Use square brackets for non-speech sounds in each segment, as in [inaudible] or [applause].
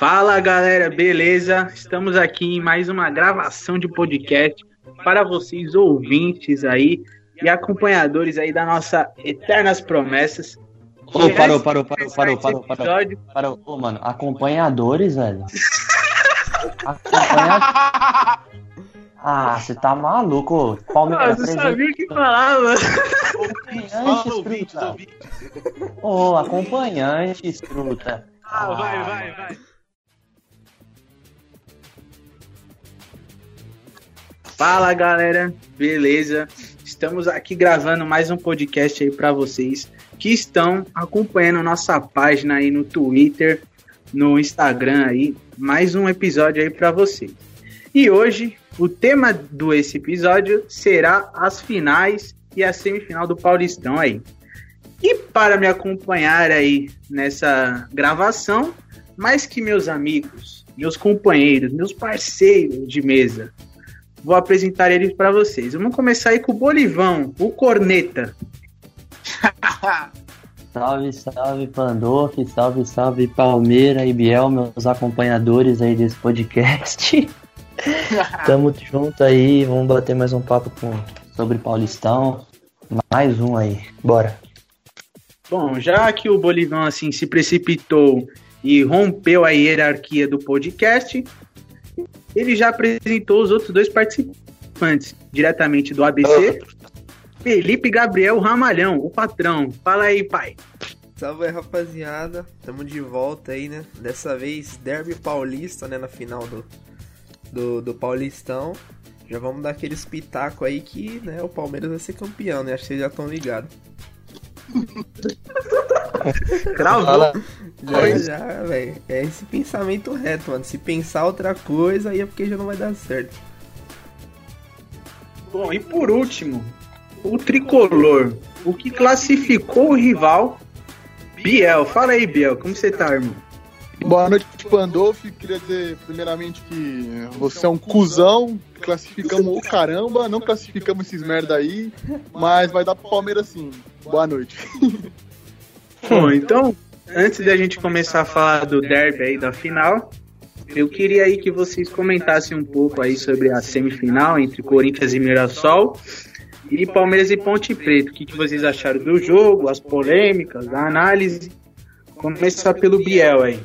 Fala galera, beleza? Estamos aqui em mais uma gravação de podcast para vocês ouvintes aí e acompanhadores aí da nossa Eternas Promessas. Ô, oh, parou, parou, parou, parou, parou, parou, parou. Ô, mano, acompanhadores, velho. Acompanha... [laughs] Ah, você tá maluco. Palmeiras. Ah, você sabia o que falava. Acompanhantes, truta. Ô, oh, acompanhantes, truta. Ah, vai, vai, vai. Fala galera, beleza? Estamos aqui gravando mais um podcast aí para vocês que estão acompanhando nossa página aí no Twitter, no Instagram aí, mais um episódio aí para vocês. E hoje o tema do esse episódio será as finais e a semifinal do Paulistão aí. E para me acompanhar aí nessa gravação, mais que meus amigos, meus companheiros, meus parceiros de mesa, Vou apresentar eles para vocês. Vamos começar aí com o Bolivão, o Corneta. [laughs] salve, salve Pandolf, salve, salve Palmeira e Biel, meus acompanhadores aí desse podcast. [laughs] Tamo junto aí, vamos bater mais um papo com, sobre Paulistão. Mais um aí, bora. Bom, já que o Bolivão assim se precipitou e rompeu a hierarquia do podcast, ele já apresentou os outros dois participantes, diretamente do ABC. Felipe Gabriel Ramalhão, o patrão. Fala aí, pai. Salve aí, rapaziada. Tamo de volta aí, né? Dessa vez, Derby Paulista, né? Na final do, do, do Paulistão. Já vamos dar aquele espetáculo aí que né, o Palmeiras vai ser campeão, né? Acho que vocês já estão ligados. [laughs] Cravou. Já, já, velho. É esse pensamento reto, mano. Se pensar outra coisa, aí é porque já não vai dar certo. Bom, e por último, o tricolor. O que classificou o rival, Biel. Fala aí, Biel, como você tá, irmão? Boa noite, Pandolf. Queria dizer, primeiramente, que você é um cuzão. Classificamos o caramba, não classificamos esses merda aí, mas vai dar pro Palmeiras sim. Boa noite. Bom, então, antes da gente começar a falar do derby aí da final, eu queria aí que vocês comentassem um pouco aí sobre a semifinal entre Corinthians e Mirassol e Palmeiras e Ponte Preta. O que, que vocês acharam do jogo, as polêmicas, a análise? Começar pelo Biel aí.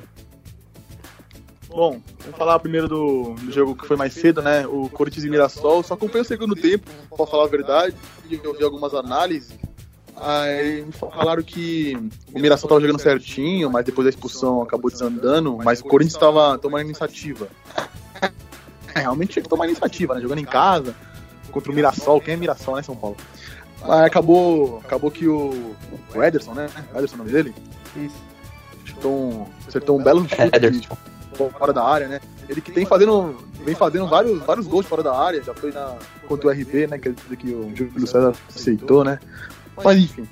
Bom, vamos falar primeiro do, do, jogo que foi mais cedo, né? O Corinthians e Mirassol. Só acompanhei o segundo tempo, posso falar a verdade. Eu vi algumas análises. Aí falaram que o Mirassol tava jogando certinho, mas depois da expulsão acabou desandando, mas o Corinthians estava tomando iniciativa. É, realmente tinha que tomar iniciativa, né? Jogando em casa, contra o Mirassol. Quem é Mirassol, né, São Paulo? Aí acabou, acabou que o, o Ederson, né? Ederson é o nome dele? Isso. Acertou um, acertou um belo chute fora da área, né? Ele que tem fazendo, vem fazendo vários, vários gols fora da área, já foi na, contra o RB, né? Que, que o Júlio César aceitou, né? Mas enfim.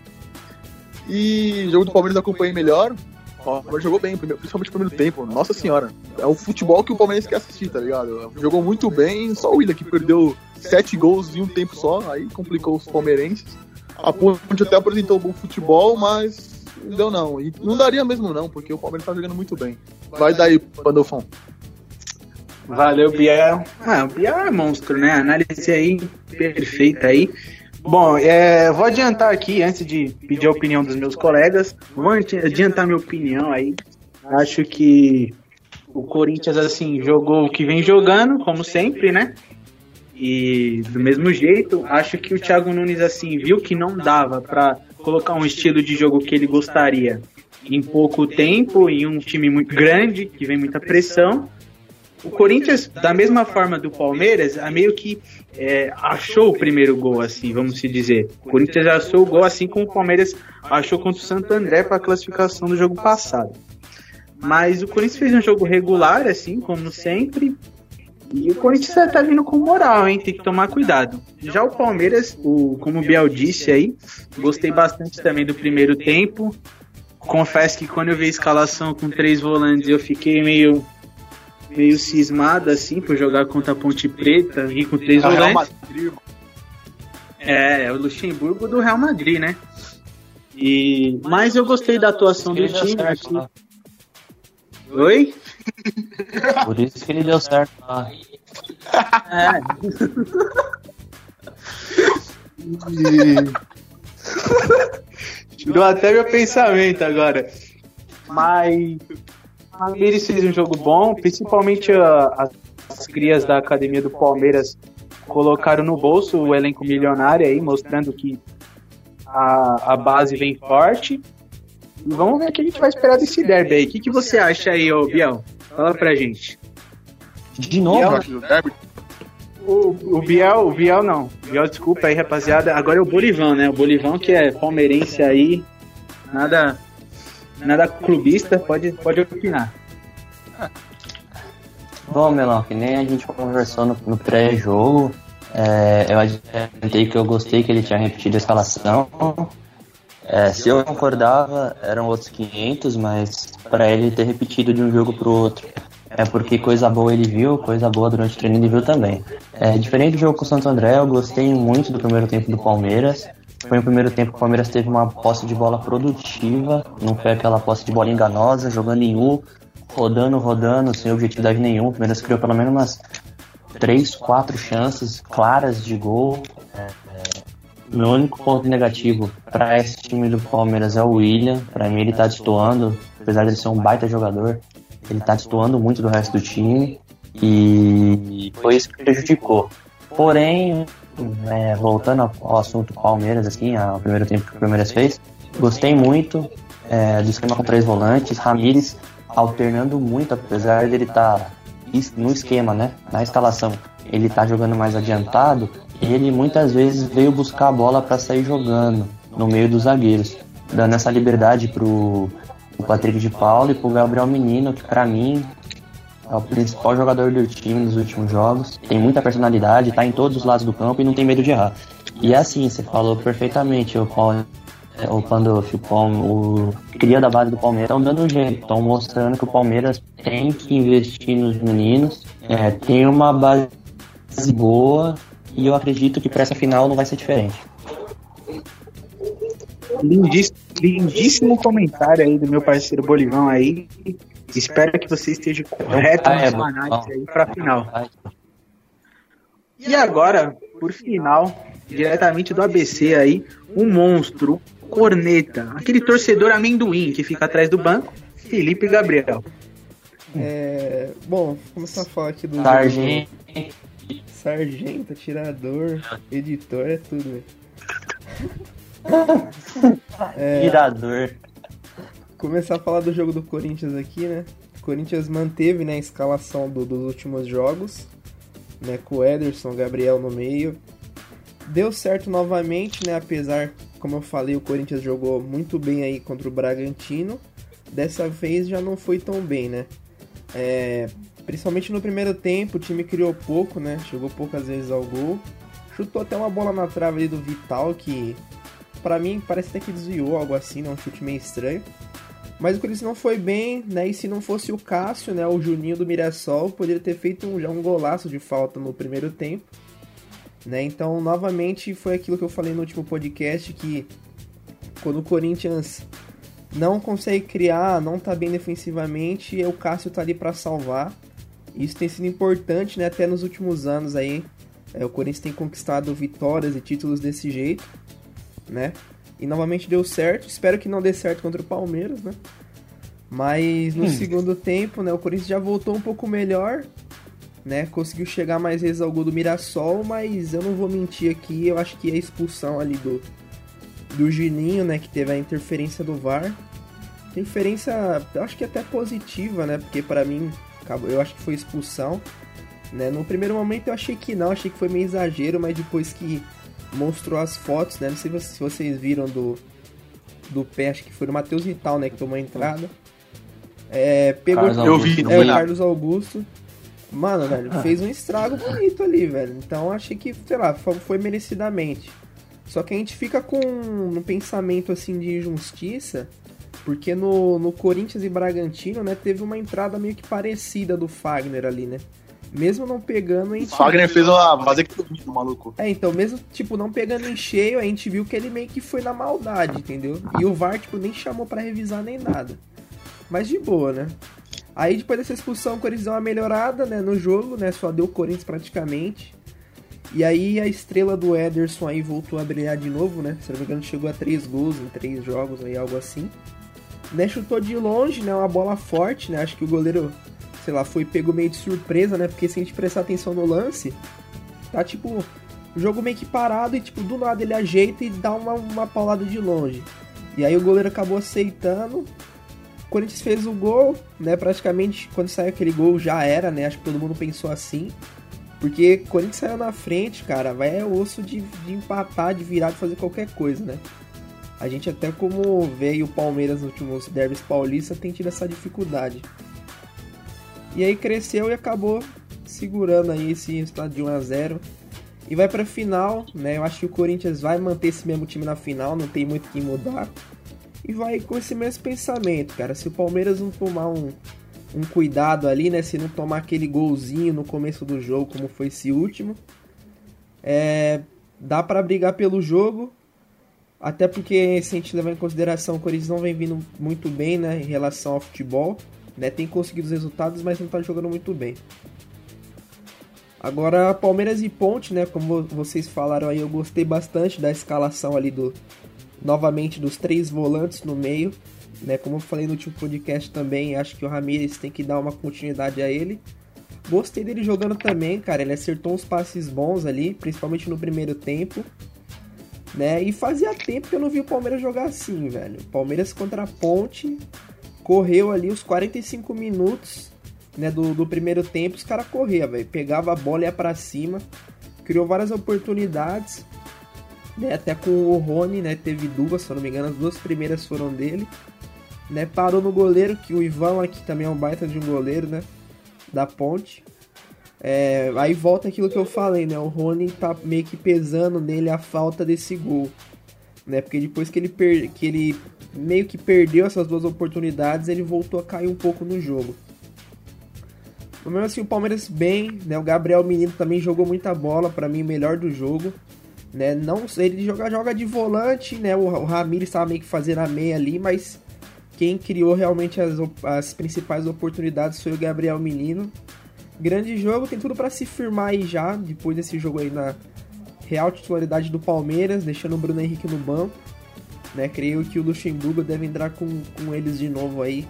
E o jogo do Palmeiras eu acompanhei melhor. O Palmeiras jogou bem, principalmente no primeiro tempo. Nossa senhora. É o futebol que o Palmeiras quer assistir, tá ligado? Jogou muito bem, só o William que perdeu sete gols em um tempo só, aí complicou os palmeirenses. A Ponte até apresentou bom futebol, mas não deu não. E não daria mesmo não, porque o Palmeiras tá jogando muito bem. Vai daí, Pandolfão. Valeu, Biel. Ah, o Biel é monstro, né? Análise aí perfeita aí. Bom, é, vou adiantar aqui, antes de pedir a opinião dos meus colegas, vou adiantar minha opinião aí. Acho que o Corinthians, assim, jogou o que vem jogando, como sempre, né? E do mesmo jeito, acho que o Thiago Nunes, assim, viu que não dava para colocar um estilo de jogo que ele gostaria em pouco tempo, em um time muito grande, que vem muita pressão. O Corinthians, da mesma forma do Palmeiras, a meio que é, achou o primeiro gol, assim, vamos se dizer. O Corinthians achou o gol assim como o Palmeiras achou contra o Santo André para a classificação do jogo passado. Mas o Corinthians fez um jogo regular, assim, como sempre. E o Corinthians tá vindo com moral, hein? Tem que tomar cuidado. Já o Palmeiras, o, como o Biel disse aí, gostei bastante também do primeiro tempo. Confesso que quando eu vi a escalação com três volantes, eu fiquei meio meio cismado assim por jogar contra a Ponte Preta e com três volantes. É, é o Luxemburgo do Real Madrid, né? E mas eu gostei da atuação do time aqui. Oi? [laughs] Por isso que ele deu certo lá. É. [laughs] Tirou até meu pensamento agora. Mas Palmeiras fez um jogo bom, principalmente a, as crias da academia do Palmeiras colocaram no bolso o elenco milionário aí, mostrando que a, a base vem forte. E vamos ver o que a gente vai esperar desse derby aí. O que, que você acha aí, ô Biel? Fala pra gente. De novo? O, o Biel, o Biel não. Biel, desculpa aí, rapaziada. Agora é o Bolivão, né? O Bolivão que é palmeirense aí. Nada, nada clubista, pode, pode opinar. Bom, Melão, que nem a gente conversou no, no pré-jogo, é, eu adiantei que eu gostei que ele tinha repetido a escalação. É, se eu concordava, eram outros 500, mas para ele ter repetido de um jogo pro outro é porque coisa boa ele viu, coisa boa durante o treino ele viu também. É, diferente do jogo com o Santo André, eu gostei muito do primeiro tempo do Palmeiras. Foi o primeiro tempo que o Palmeiras teve uma posse de bola produtiva, não foi aquela posse de bola enganosa, jogando em U, rodando, rodando, sem objetividade nenhuma. O Palmeiras criou pelo menos umas três, quatro chances claras de gol. É, é, meu único ponto negativo para esse time do Palmeiras é o William. Para mim, ele está destoando, apesar de ele ser um baita jogador, ele está destoando muito do resto do time e foi isso que prejudicou. Porém, é, voltando ao assunto Palmeiras, assim, ao primeiro tempo que o Palmeiras fez, gostei muito é, do esquema com três volantes, Ramires alternando muito, apesar dele estar tá no esquema, né, na instalação, ele tá jogando mais adiantado, ele muitas vezes veio buscar a bola para sair jogando no meio dos zagueiros, dando essa liberdade pro o Patrick de Paulo e pro Gabriel Menino, que para mim é o principal jogador do time nos últimos jogos. Tem muita personalidade, tá em todos os lados do campo e não tem medo de errar. E é assim, você falou perfeitamente, o Paulo, o Pandolfo, o, o cria da base do Palmeiras estão dando um jeito, estão mostrando que o Palmeiras tem que investir nos meninos, é, tem uma base boa e eu acredito que para essa final não vai ser diferente. Lindíssimo, lindíssimo comentário aí do meu parceiro Bolivão aí. Espero que você esteja correto ah, na sua análise aí para final. E agora, por final, diretamente do ABC aí, um monstro, corneta, aquele torcedor amendoim que fica atrás do banco, Felipe Gabriel. É, bom, começar a falar aqui do. Sargento. Sargento, atirador, editor, é tudo, velho. [laughs] é, Tirador. Começar a falar do jogo do Corinthians aqui, né? O Corinthians manteve né, a escalação do, dos últimos jogos, né? Com o Ederson, Gabriel no meio. Deu certo novamente, né? Apesar, como eu falei, o Corinthians jogou muito bem aí contra o Bragantino. Dessa vez já não foi tão bem, né? É, principalmente no primeiro tempo, o time criou pouco, né? Chegou poucas vezes ao gol. Chutou até uma bola na trave ali do Vital, que para mim parece até que desviou, algo assim, né? Um chute meio estranho. Mas o Corinthians não foi bem, né? E se não fosse o Cássio, né? O Juninho do Mirassol poderia ter feito um, já um golaço de falta no primeiro tempo. Né? Então, novamente, foi aquilo que eu falei no último podcast, que quando o Corinthians não consegue criar, não tá bem defensivamente, o Cássio tá ali para salvar. Isso tem sido importante, né? Até nos últimos anos aí, é, o Corinthians tem conquistado vitórias e títulos desse jeito, né? E novamente deu certo. Espero que não dê certo contra o Palmeiras, né? Mas no hum. segundo tempo, né, o Corinthians já voltou um pouco melhor, né? Conseguiu chegar mais vezes ao gol do Mirassol, mas eu não vou mentir aqui, eu acho que a expulsão ali do do Gininho, né, que teve a interferência do VAR. Interferência, eu acho que até positiva, né? Porque para mim, eu acho que foi expulsão, né? No primeiro momento eu achei que não, achei que foi meio exagero, mas depois que mostrou as fotos, né? Não sei se vocês viram do, do pé, acho que foi do Matheus Vital, né? Que tomou a entrada. É, pegou eu vi, é, o Carlos Augusto. Mano, velho, ah. fez um estrago bonito ali, velho. Então achei que, sei lá, foi merecidamente. Só que a gente fica com um pensamento assim de injustiça, porque no, no Corinthians e Bragantino, né, teve uma entrada meio que parecida do Fagner ali, né? Mesmo não pegando em. O Fagner fez uma vasectomia do maluco. É, então, mesmo, tipo, não pegando em cheio, a gente viu que ele meio que foi na maldade, entendeu? E o VAR, tipo, nem chamou para revisar nem nada. Mas de boa, né? Aí depois dessa expulsão, o Corinthians deu uma melhorada né, no jogo, né? Só deu o Corinthians praticamente. E aí a estrela do Ederson aí voltou a brilhar de novo, né? Se não me engano, chegou a três gols em três jogos aí, algo assim. Né, chutou de longe, né? Uma bola forte, né? Acho que o goleiro, sei lá, foi pego meio de surpresa, né? Porque se a gente prestar atenção no lance, tá tipo. O jogo meio que parado e, tipo, do nada ele ajeita e dá uma, uma paulada de longe. E aí o goleiro acabou aceitando. O Corinthians fez o gol, né? Praticamente quando saiu aquele gol já era, né? Acho que todo mundo pensou assim. Porque Corinthians saiu na frente, cara, vai é osso de, de empatar, de virar, de fazer qualquer coisa, né? A gente até como veio o Palmeiras nos últimos derbys paulistas tem tido essa dificuldade. E aí cresceu e acabou segurando aí esse resultado de 1 a 0 e vai para final, né? Eu acho que o Corinthians vai manter esse mesmo time na final, não tem muito o que mudar. E vai com esse mesmo pensamento, cara. Se o Palmeiras não tomar um, um cuidado ali, né? Se não tomar aquele golzinho no começo do jogo, como foi esse último, é, dá para brigar pelo jogo. Até porque, se a gente levar em consideração, o Corinthians não vem vindo muito bem, né? Em relação ao futebol, né? Tem conseguido os resultados, mas não tá jogando muito bem. Agora, Palmeiras e Ponte, né? Como vocês falaram aí, eu gostei bastante da escalação ali do. Novamente dos três volantes no meio. Né, como eu falei no último podcast também, acho que o Ramires tem que dar uma continuidade a ele. Gostei dele jogando também, cara. Ele acertou uns passes bons ali, principalmente no primeiro tempo. Né? E fazia tempo que eu não vi o Palmeiras jogar assim, velho. Palmeiras contra a Ponte correu ali os 45 minutos né, do, do primeiro tempo, os caras corriam, velho. Pegava a bola e ia pra cima. Criou várias oportunidades. Né, até com o Rony, né? Teve duas, se eu não me engano, as duas primeiras foram dele. Né, parou no goleiro, que o Ivan aqui também é um baita de um goleiro, né? Da ponte. É, aí volta aquilo que eu falei, né? O Rony tá meio que pesando nele a falta desse gol. Né? Porque depois que ele, per... que ele meio que perdeu essas duas oportunidades, ele voltou a cair um pouco no jogo. Mas mesmo assim, o Palmeiras bem, né? O Gabriel Menino também jogou muita bola, para mim, melhor do jogo. Né? Não, ele joga, joga de volante, né? O, o estava meio que fazendo a meia ali, mas quem criou realmente as, as principais oportunidades foi o Gabriel Menino. Grande jogo, tem tudo para se firmar aí já, depois desse jogo aí na real titularidade do Palmeiras, deixando o Bruno Henrique no banco. Né? Creio que o Luxemburgo deve entrar com, com eles de novo aí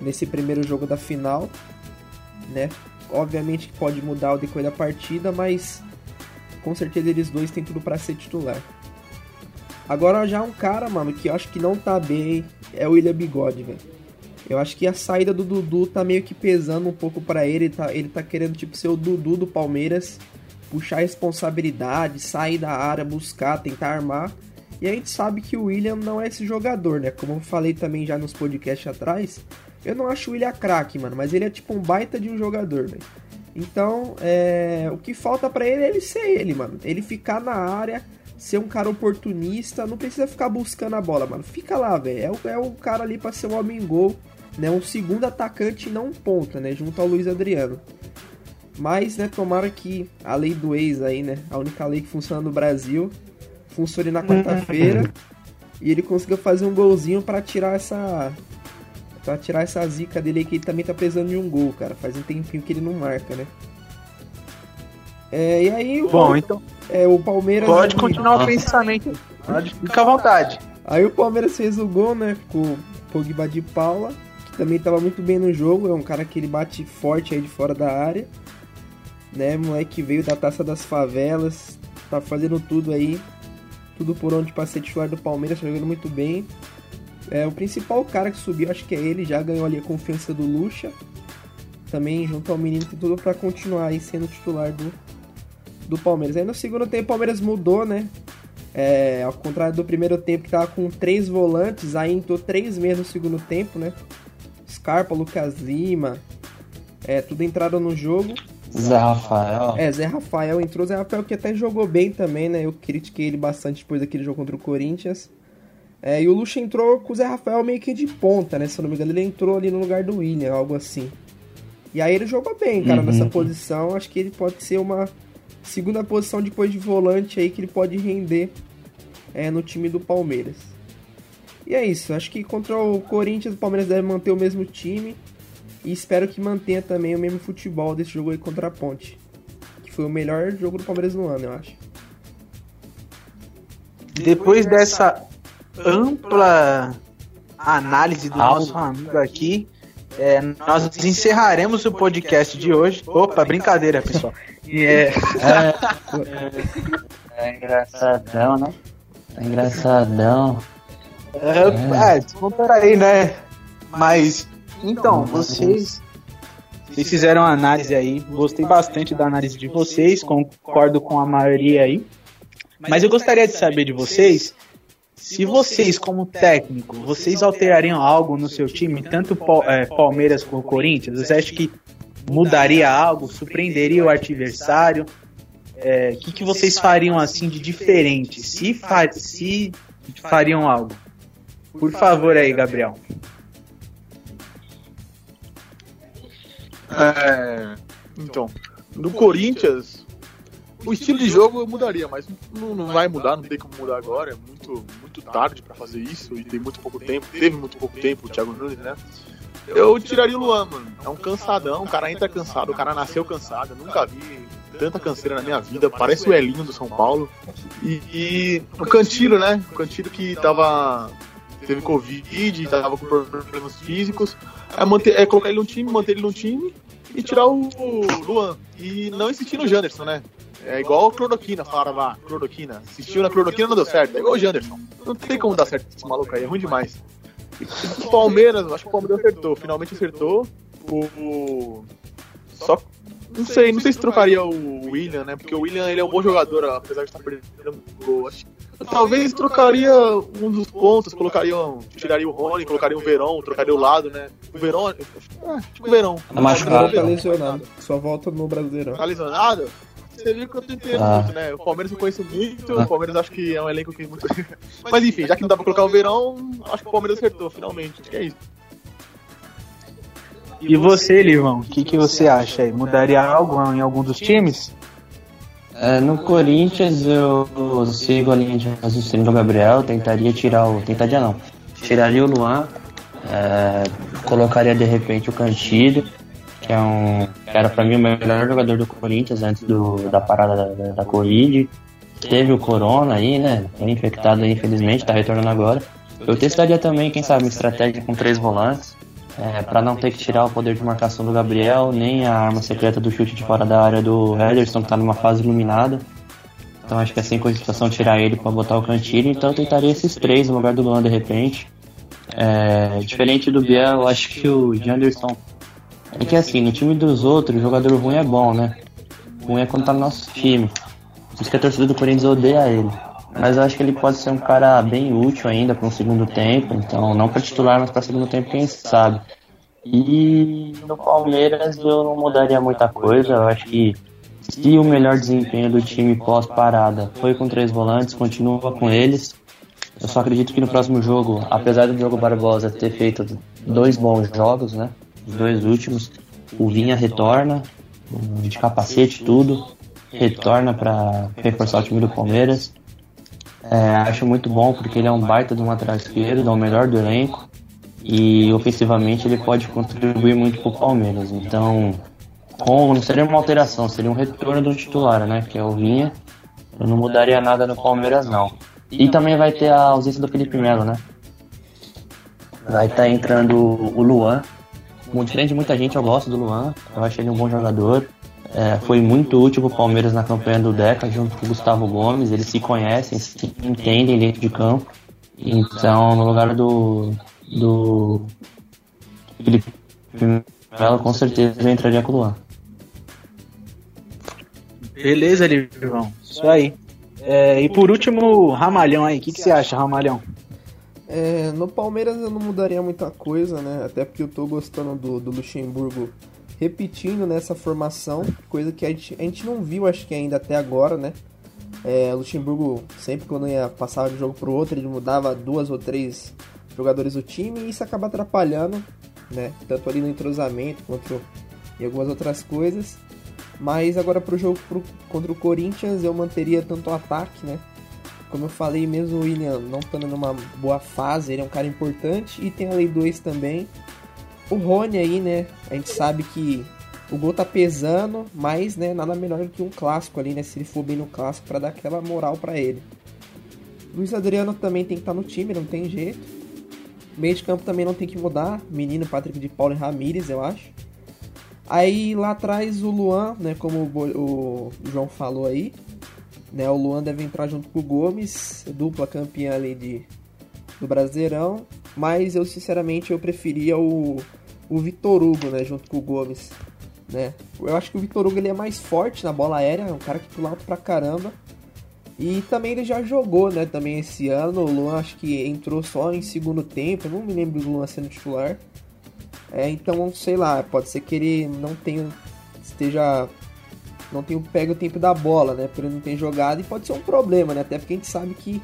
nesse primeiro jogo da final né? Obviamente que pode mudar o decorrer da partida, mas com certeza eles dois têm tudo para ser titular. Agora já um cara, mano, que eu acho que não tá bem é o William Bigode, velho. Eu acho que a saída do Dudu tá meio que pesando um pouco para ele, tá, ele tá querendo tipo ser o Dudu do Palmeiras, puxar responsabilidade, sair da área, buscar, tentar armar. E a gente sabe que o William não é esse jogador, né? Como eu falei também já nos podcasts atrás, eu não acho o William craque, mano, mas ele é tipo um baita de um jogador, velho. Então, é... o que falta para ele é ele ser ele, mano. Ele ficar na área, ser um cara oportunista, não precisa ficar buscando a bola, mano. Fica lá, velho. É o, é o cara ali pra ser um homem gol, né? Um segundo atacante não um ponta, né? Junto ao Luiz Adriano. Mas, né, tomara que a lei do ex aí, né? A única lei que funciona no Brasil, funcione na quarta-feira. e ele consiga fazer um golzinho para tirar essa Pra tirar essa zica dele aí que ele também tá precisando de um gol, cara. Faz um tempinho que ele não marca, né? É, e aí. Bom, o, então. É, o Palmeiras. Pode continuar o pensamento. Pode, fica à vontade. Aí o Palmeiras fez o gol, né? Com o Pogba de Paula, que também tava muito bem no jogo. É um cara que ele bate forte aí de fora da área. Né? Moleque veio da taça das favelas. Tá fazendo tudo aí. Tudo por onde pra ser titular do Palmeiras, tá jogando muito bem. É, o principal cara que subiu, acho que é ele, já ganhou ali a confiança do Lucha. Também junto ao menino tem tudo para continuar aí sendo titular do, do Palmeiras. Aí no segundo tempo o Palmeiras mudou, né? É, ao contrário do primeiro tempo que tava com três volantes, aí entrou três meses no segundo tempo, né? Scarpa, Lucas Lima, é, tudo entraram no jogo. Zé Rafael. É, Zé Rafael entrou. Zé Rafael que até jogou bem também, né? Eu critiquei ele bastante depois daquele jogo contra o Corinthians. É, e o Lucha entrou com o Zé Rafael meio que de ponta, né? Se eu não me engano, ele entrou ali no lugar do William, algo assim. E aí ele jogou bem, cara, uhum. nessa posição. Acho que ele pode ser uma segunda posição depois de volante aí que ele pode render é, no time do Palmeiras. E é isso, acho que contra o Corinthians o Palmeiras deve manter o mesmo time. E espero que mantenha também o mesmo futebol desse jogo aí contra a Ponte. Que foi o melhor jogo do Palmeiras no ano, eu acho. Depois dessa ampla análise do nosso amigo aqui, é, nós encerraremos o podcast de hoje. Opa, brincadeira, pessoal. É, [laughs] é, é engraçadão, né? É engraçadão. É, é descontar aí, né? Mas, então, vocês, vocês fizeram uma análise aí. Gostei bastante da análise de vocês, concordo com a maioria aí. Mas eu gostaria de saber de vocês se vocês, como técnico, vocês alterariam algo no seu time, tanto é, Palmeiras como Corinthians? Você acha que mudaria algo, surpreenderia o adversário? O é, que, que vocês fariam assim de diferente? Se, fa se fariam algo? Por favor aí, Gabriel. É, então, no Corinthians, o estilo de jogo eu mudaria, mas não, não vai mudar, não tem como mudar agora. É muito, muito tarde para fazer isso e tem muito pouco tempo. Teve muito pouco tempo o Thiago Nunes, né? Eu tiraria o Luan, mano. É um cansadão, o cara entra cansado, o cara nasceu cansado. Eu nunca vi tanta canseira na minha vida. Parece o Elinho do São Paulo. E, e o Cantilo, né? O Cantilo que tava. Teve Covid, tava com problemas físicos. É, manter, é colocar ele no time, manter ele no time e tirar o, Luan. E não insistir no Janderson, né? É igual a cloroquina, falaram lá, cloroquina. Assistiu na cloroquina não deu certo. É igual o Janderson. Não tem como dar certo esse maluco aí, é ruim demais. O Palmeiras, acho que o Palmeiras acertou, finalmente acertou. O. Só. Não sei, não sei se trocaria o William, né? Porque o William ele é um bom jogador, apesar de estar perdendo gol. Acho Talvez trocaria um dos pontos, colocaria, tiraria o Rony, colocaria o Verão, trocaria o lado, né? O Verão, ah, tipo o Verão. Tá machucado. Tá lesionado. Só volta no Brasileirão. Tá lesionado? Você viu que eu tentei ah. muito, né? O Palmeiras eu conheço muito, ah. o Palmeiras acho que é um elenco que muito. [laughs] Mas enfim, já que não dá pra colocar o verão, acho que o Palmeiras acertou, finalmente. Acho que é isso. E você, Livão, o que, que você acha aí? Mudaria algo em algum dos times? É, no Corinthians eu sigo a linha de raciocínio do Gabriel, tentaria tirar o. Tentaria não. Tiraria o Luan, é, colocaria de repente o Cantilho, que é um. Que era pra mim o melhor jogador do Corinthians antes do, da parada da, da Covid. Teve o Corona aí, né? Foi infectado aí, infelizmente, tá retornando agora. Eu testaria também, quem sabe, uma estratégia com três volantes. É, para não ter que tirar o poder de marcação do Gabriel, nem a arma secreta do chute de fora da área do Ederson, que tá numa fase iluminada. Então acho que é sem cogitação tirar ele para botar o Cantilho, então eu tentaria esses três no lugar do Luan de repente. É, diferente do Biel, acho que o Janderson é que assim, no time dos outros, jogador ruim é bom, né? Ruim é quando tá no nosso time. Por isso que a torcida do Corinthians odeia ele. Mas eu acho que ele pode ser um cara bem útil ainda para um segundo tempo. Então, não para titular, mas para segundo tempo, quem sabe. E no Palmeiras eu não mudaria muita coisa. Eu acho que se o melhor desempenho do time pós-parada foi com três volantes, continua com eles. Eu só acredito que no próximo jogo, apesar do Diogo Barbosa ter feito dois bons jogos, né? os dois últimos. O Vinha retorna, de capacete tudo, retorna para reforçar o time do Palmeiras. É, acho muito bom porque ele é um baita de um lateral esquerdo, é o melhor do elenco e ofensivamente ele pode contribuir muito para o Palmeiras. Então, com, não seria uma alteração, seria um retorno do titular, né? Que é o Vinha. Eu não mudaria nada no Palmeiras, não. E também vai ter a ausência do Felipe Melo, né? Vai estar tá entrando o Luan, diferente de muita gente, eu gosto do Luan. Eu acho ele um bom jogador. É, foi muito útil para o Palmeiras na campanha do Deca, junto com o Gustavo Gomes. Eles se conhecem, se entendem dentro de campo. Então, no lugar do, do Felipe Melo, com certeza eu entraria com o Luan. Beleza, Livão. Isso aí. É, e por último, Ramalhão aí. O que, que você acha, Ramalhão? É, no Palmeiras eu não mudaria muita coisa, né? Até porque eu tô gostando do, do Luxemburgo repetindo nessa formação, coisa que a gente, a gente não viu, acho que ainda até agora, né? É, o Luxemburgo, sempre quando ia passar de um jogo pro outro, ele mudava duas ou três jogadores do time e isso acaba atrapalhando, né? Tanto ali no entrosamento quanto em algumas outras coisas. Mas agora pro jogo pro, contra o Corinthians eu manteria tanto o ataque, né? Como eu falei, mesmo o William não estando numa boa fase, ele é um cara importante. E tem a Lei 2 também. O Rony aí, né? A gente sabe que o gol tá pesando, mas, né, nada melhor do que um clássico ali, né? Se ele for bem no clássico para dar aquela moral para ele. Luiz Adriano também tem que estar tá no time, não tem jeito. Meio de campo também não tem que mudar. Menino Patrick de Paulo e Ramírez, eu acho. Aí lá atrás o Luan, né, como o, João falou aí, né, o Luan deve entrar junto com o Gomes, dupla campeã ali de, do Brasileirão, mas eu sinceramente eu preferia o, o Vitor Hugo, né, junto com o Gomes, né. Eu acho que o Vitor Hugo ele é mais forte na bola aérea, é um cara que pula alto pra caramba. E também ele já jogou, né, também esse ano. O Luan acho que entrou só em segundo tempo, eu não me lembro do Luan sendo titular. É, então, sei lá, pode ser que ele não tenha esteja não tenha pega o tempo da bola, né? Porque ele não tem jogado e pode ser um problema, né? Até porque a gente sabe que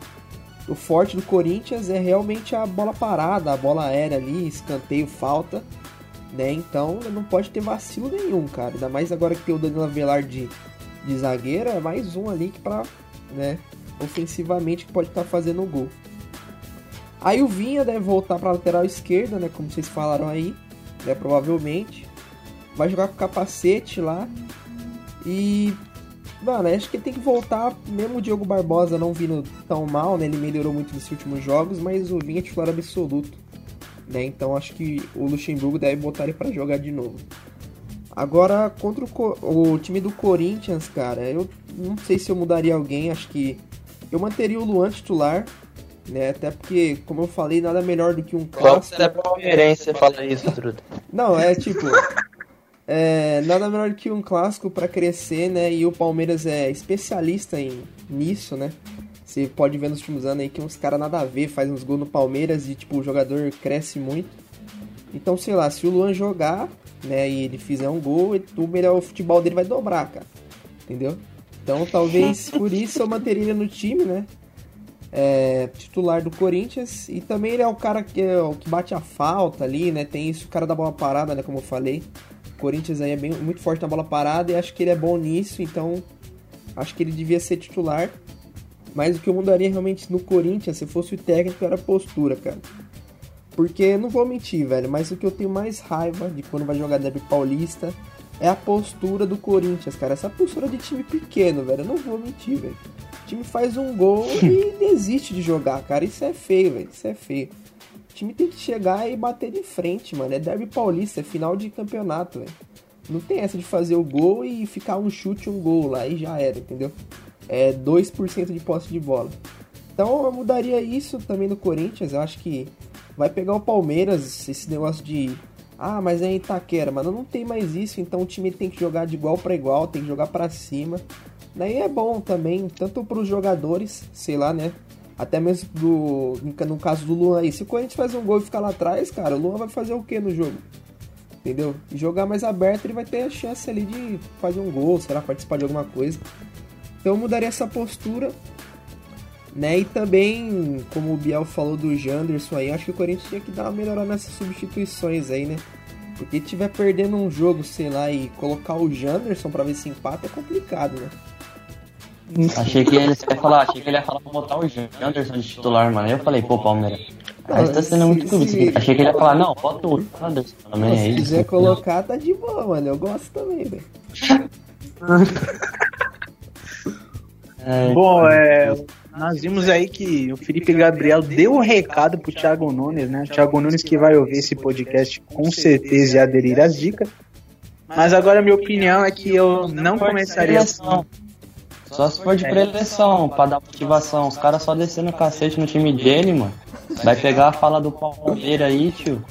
o forte do Corinthians é realmente a bola parada, a bola aérea ali, escanteio, falta, né? Então não pode ter vacilo nenhum, cara. Ainda mais agora que tem o Danilo Avelar de, de zagueiro, é mais um ali que pra, né, ofensivamente que pode estar tá fazendo o gol. Aí o Vinha deve voltar para lateral esquerda, né? Como vocês falaram aí né, provavelmente. Vai jogar com capacete lá. E. Mano, acho que tem que voltar, mesmo o Diogo Barbosa não vindo tão mal, né? Ele melhorou muito nos últimos jogos, mas o Vinha é titular absoluto. Né? Então acho que o Luxemburgo deve botar ele para jogar de novo. Agora, contra o, o, time do Corinthians, cara, eu não sei se eu mudaria alguém, acho que eu manteria o Luan titular, né? Até porque, como eu falei, nada melhor do que um clássico. Só é palmeirense fala isso, Truta. Não, é tipo. é, nada melhor do que um clássico para crescer, né? E o Palmeiras é especialista em, nisso, né? Você pode ver nos últimos anos aí que uns caras nada a ver, faz uns gols no Palmeiras e, tipo, o jogador cresce muito. Então, sei lá, se o Luan jogar, né, e ele fizer um gol, o melhor o futebol dele vai dobrar, cara. Entendeu? Então, talvez [laughs] por isso eu manteria ele no time, né? é, titular do Corinthians e também ele é o cara que, é, o que bate a falta ali, né? Tem isso, o cara da bola parada, né? Como eu falei. O Corinthians aí é bem, muito forte na bola parada e acho que ele é bom nisso, então acho que ele devia ser titular. Mas o que eu mudaria realmente no Corinthians, se fosse o técnico, era a postura, cara. Porque, não vou mentir, velho, mas o que eu tenho mais raiva de quando vai jogar Derby Paulista é a postura do Corinthians, cara. Essa postura de time pequeno, velho. Eu não vou mentir, velho. O time faz um gol [laughs] e desiste de jogar, cara. Isso é feio, velho. Isso é feio. O time tem que chegar e bater de frente, mano. É derby paulista, é final de campeonato, velho. Não tem essa de fazer o gol e ficar um chute um gol lá e já era, entendeu? É 2% de posse de bola. Então eu mudaria isso também no Corinthians. Eu acho que vai pegar o Palmeiras, esse negócio de ah, mas é Itaquera, mano, não tem mais isso, então o time tem que jogar de igual para igual, tem que jogar para cima. Daí é bom também, tanto para os jogadores, sei lá, né? Até mesmo do, no caso do Luan aí. Se o Corinthians faz um gol e ficar lá atrás, cara, o Luan vai fazer o que no jogo? Entendeu? E jogar mais aberto, ele vai ter a chance ali de fazer um gol, será participar de alguma coisa. Então eu mudaria essa postura. Né? E também, como o Biel falou do Janderson aí, acho que o Corinthians tinha que dar uma melhorada nessas substituições aí, né? Porque tiver perdendo um jogo, sei lá, e colocar o Janderson para ver se empata é complicado, né? Achei que ele ia falar, achei que ele ia falar pra botar o Janderson de titular, mano. Eu falei, pô, Palmeiras. Aí tá sendo muito clube. Achei que ele ia falar, não, bota o Janderson também. Se quiser colocar, tá de boa, mano. Eu gosto também, velho. [laughs] É, Bom, é, nós vimos aí que o Felipe Gabriel deu o um recado pro Thiago Nunes, né? Thiago Nunes que vai ouvir esse podcast com certeza e aderir às dicas. Mas agora a minha opinião é que eu não começaria assim. Só se for de preleção, pra dar motivação. Os caras só descendo o cacete no time dele, mano. Vai pegar a fala do Palmeiras aí, tio.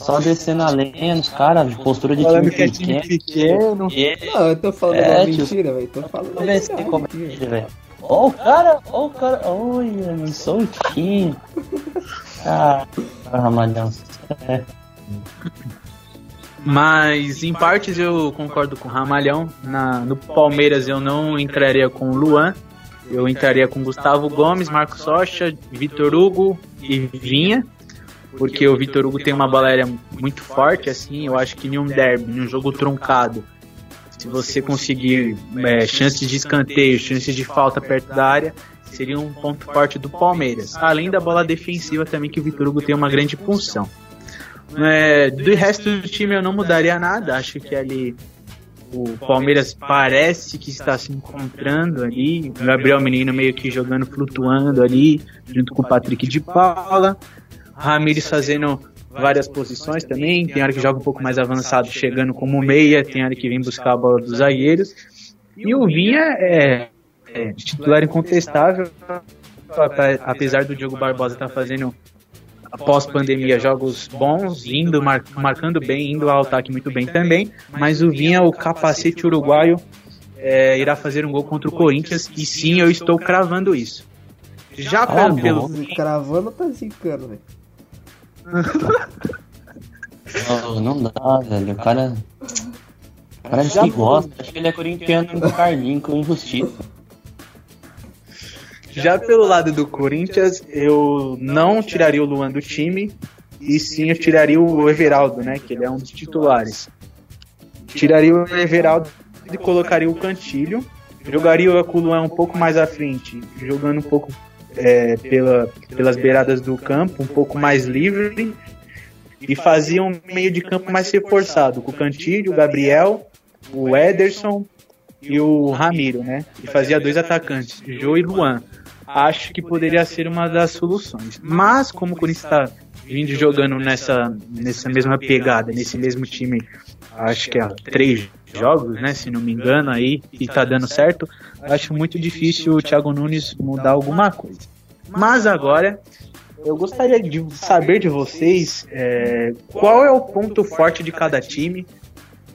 Só descendo a lenha nos caras, de postura de time pequeno. time pequeno. Não, eu tô falando é, uma mentira, velho. Tô falando uma mentira, velho. Ó o cara, ó o cara, olha, me soltinho. Ah, Ramalhão. É. Mas em partes eu concordo com o Ramalhão. Na, no Palmeiras eu não entraria com o Luan. Eu entraria com Gustavo Gomes, Marcos Rocha, Vitor Hugo e Vinha. Porque o Vitor Hugo tem uma bola aérea muito forte, assim. Eu acho que em um derby, em um jogo truncado, se você conseguir é, chances de escanteio, chances de falta perto da área, seria um ponto forte do Palmeiras. Além da bola defensiva também, que o Vitor Hugo tem uma grande função. É, do resto do time eu não mudaria nada. Acho que ali o Palmeiras parece que está se encontrando ali. O Gabriel Menino meio que jogando, flutuando ali, junto com o Patrick de Paula. Ramires fazendo várias posições também. Tem hora que joga um pouco mais avançado, chegando como meia. Tem hora que vem buscar a bola dos zagueiros. E o Vinha é, é titular incontestável. Apesar do Diogo Barbosa estar tá fazendo após pandemia, jogos bons, indo, mar, marcando bem, indo ao ataque muito bem também. Mas o Vinha, o capacete uruguaio, é, irá fazer um gol contra o Corinthians. E sim, eu estou cravando isso. Já ah, pelo. Cravando tá zicando, velho. Não, não dá, velho. O cara. O cara Já que gosta. Acho que ele é corintiano do Carlinho com injustiça. Já pelo lado do Corinthians, eu não tiraria o Luan do time, e sim eu tiraria o Everaldo, né? Que ele é um dos titulares. Tiraria o Everaldo e colocaria o Cantilho. Jogaria com o Luan um pouco mais à frente, jogando um pouco é, pela, pelas beiradas do campo, um pouco mais livre. E fazia um meio de campo mais reforçado, com o Cantilho, o Gabriel, o Ederson e o Ramiro, né? E fazia dois atacantes, Jô e Luan acho que poderia ser uma das soluções. Mas como o Corinthians está vindo jogando nessa, nessa mesma pegada, nesse mesmo time, acho que há três jogos, né, se não me engano, aí, e tá dando certo, acho muito difícil o Thiago Nunes mudar alguma coisa. Mas agora, eu gostaria de saber de vocês é, qual é o ponto forte de cada time,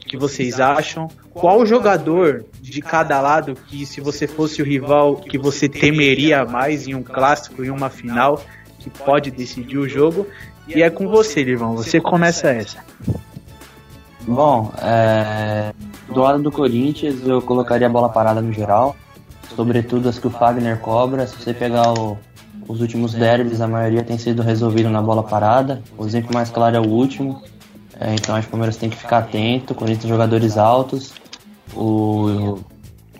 que vocês acham? Qual jogador de cada lado que, se você fosse o rival, que você temeria mais em um clássico, em uma final, que pode decidir o jogo? E é com você, Livão. Você começa essa. Bom, é... do lado do Corinthians, eu colocaria a bola parada no geral, sobretudo as que o Fagner cobra. Se você pegar o, os últimos derbys, a maioria tem sido resolvido na bola parada. O exemplo mais claro é o último, é, então acho que o Palmeiras tem que ficar atento. O Corinthians jogadores altos. O,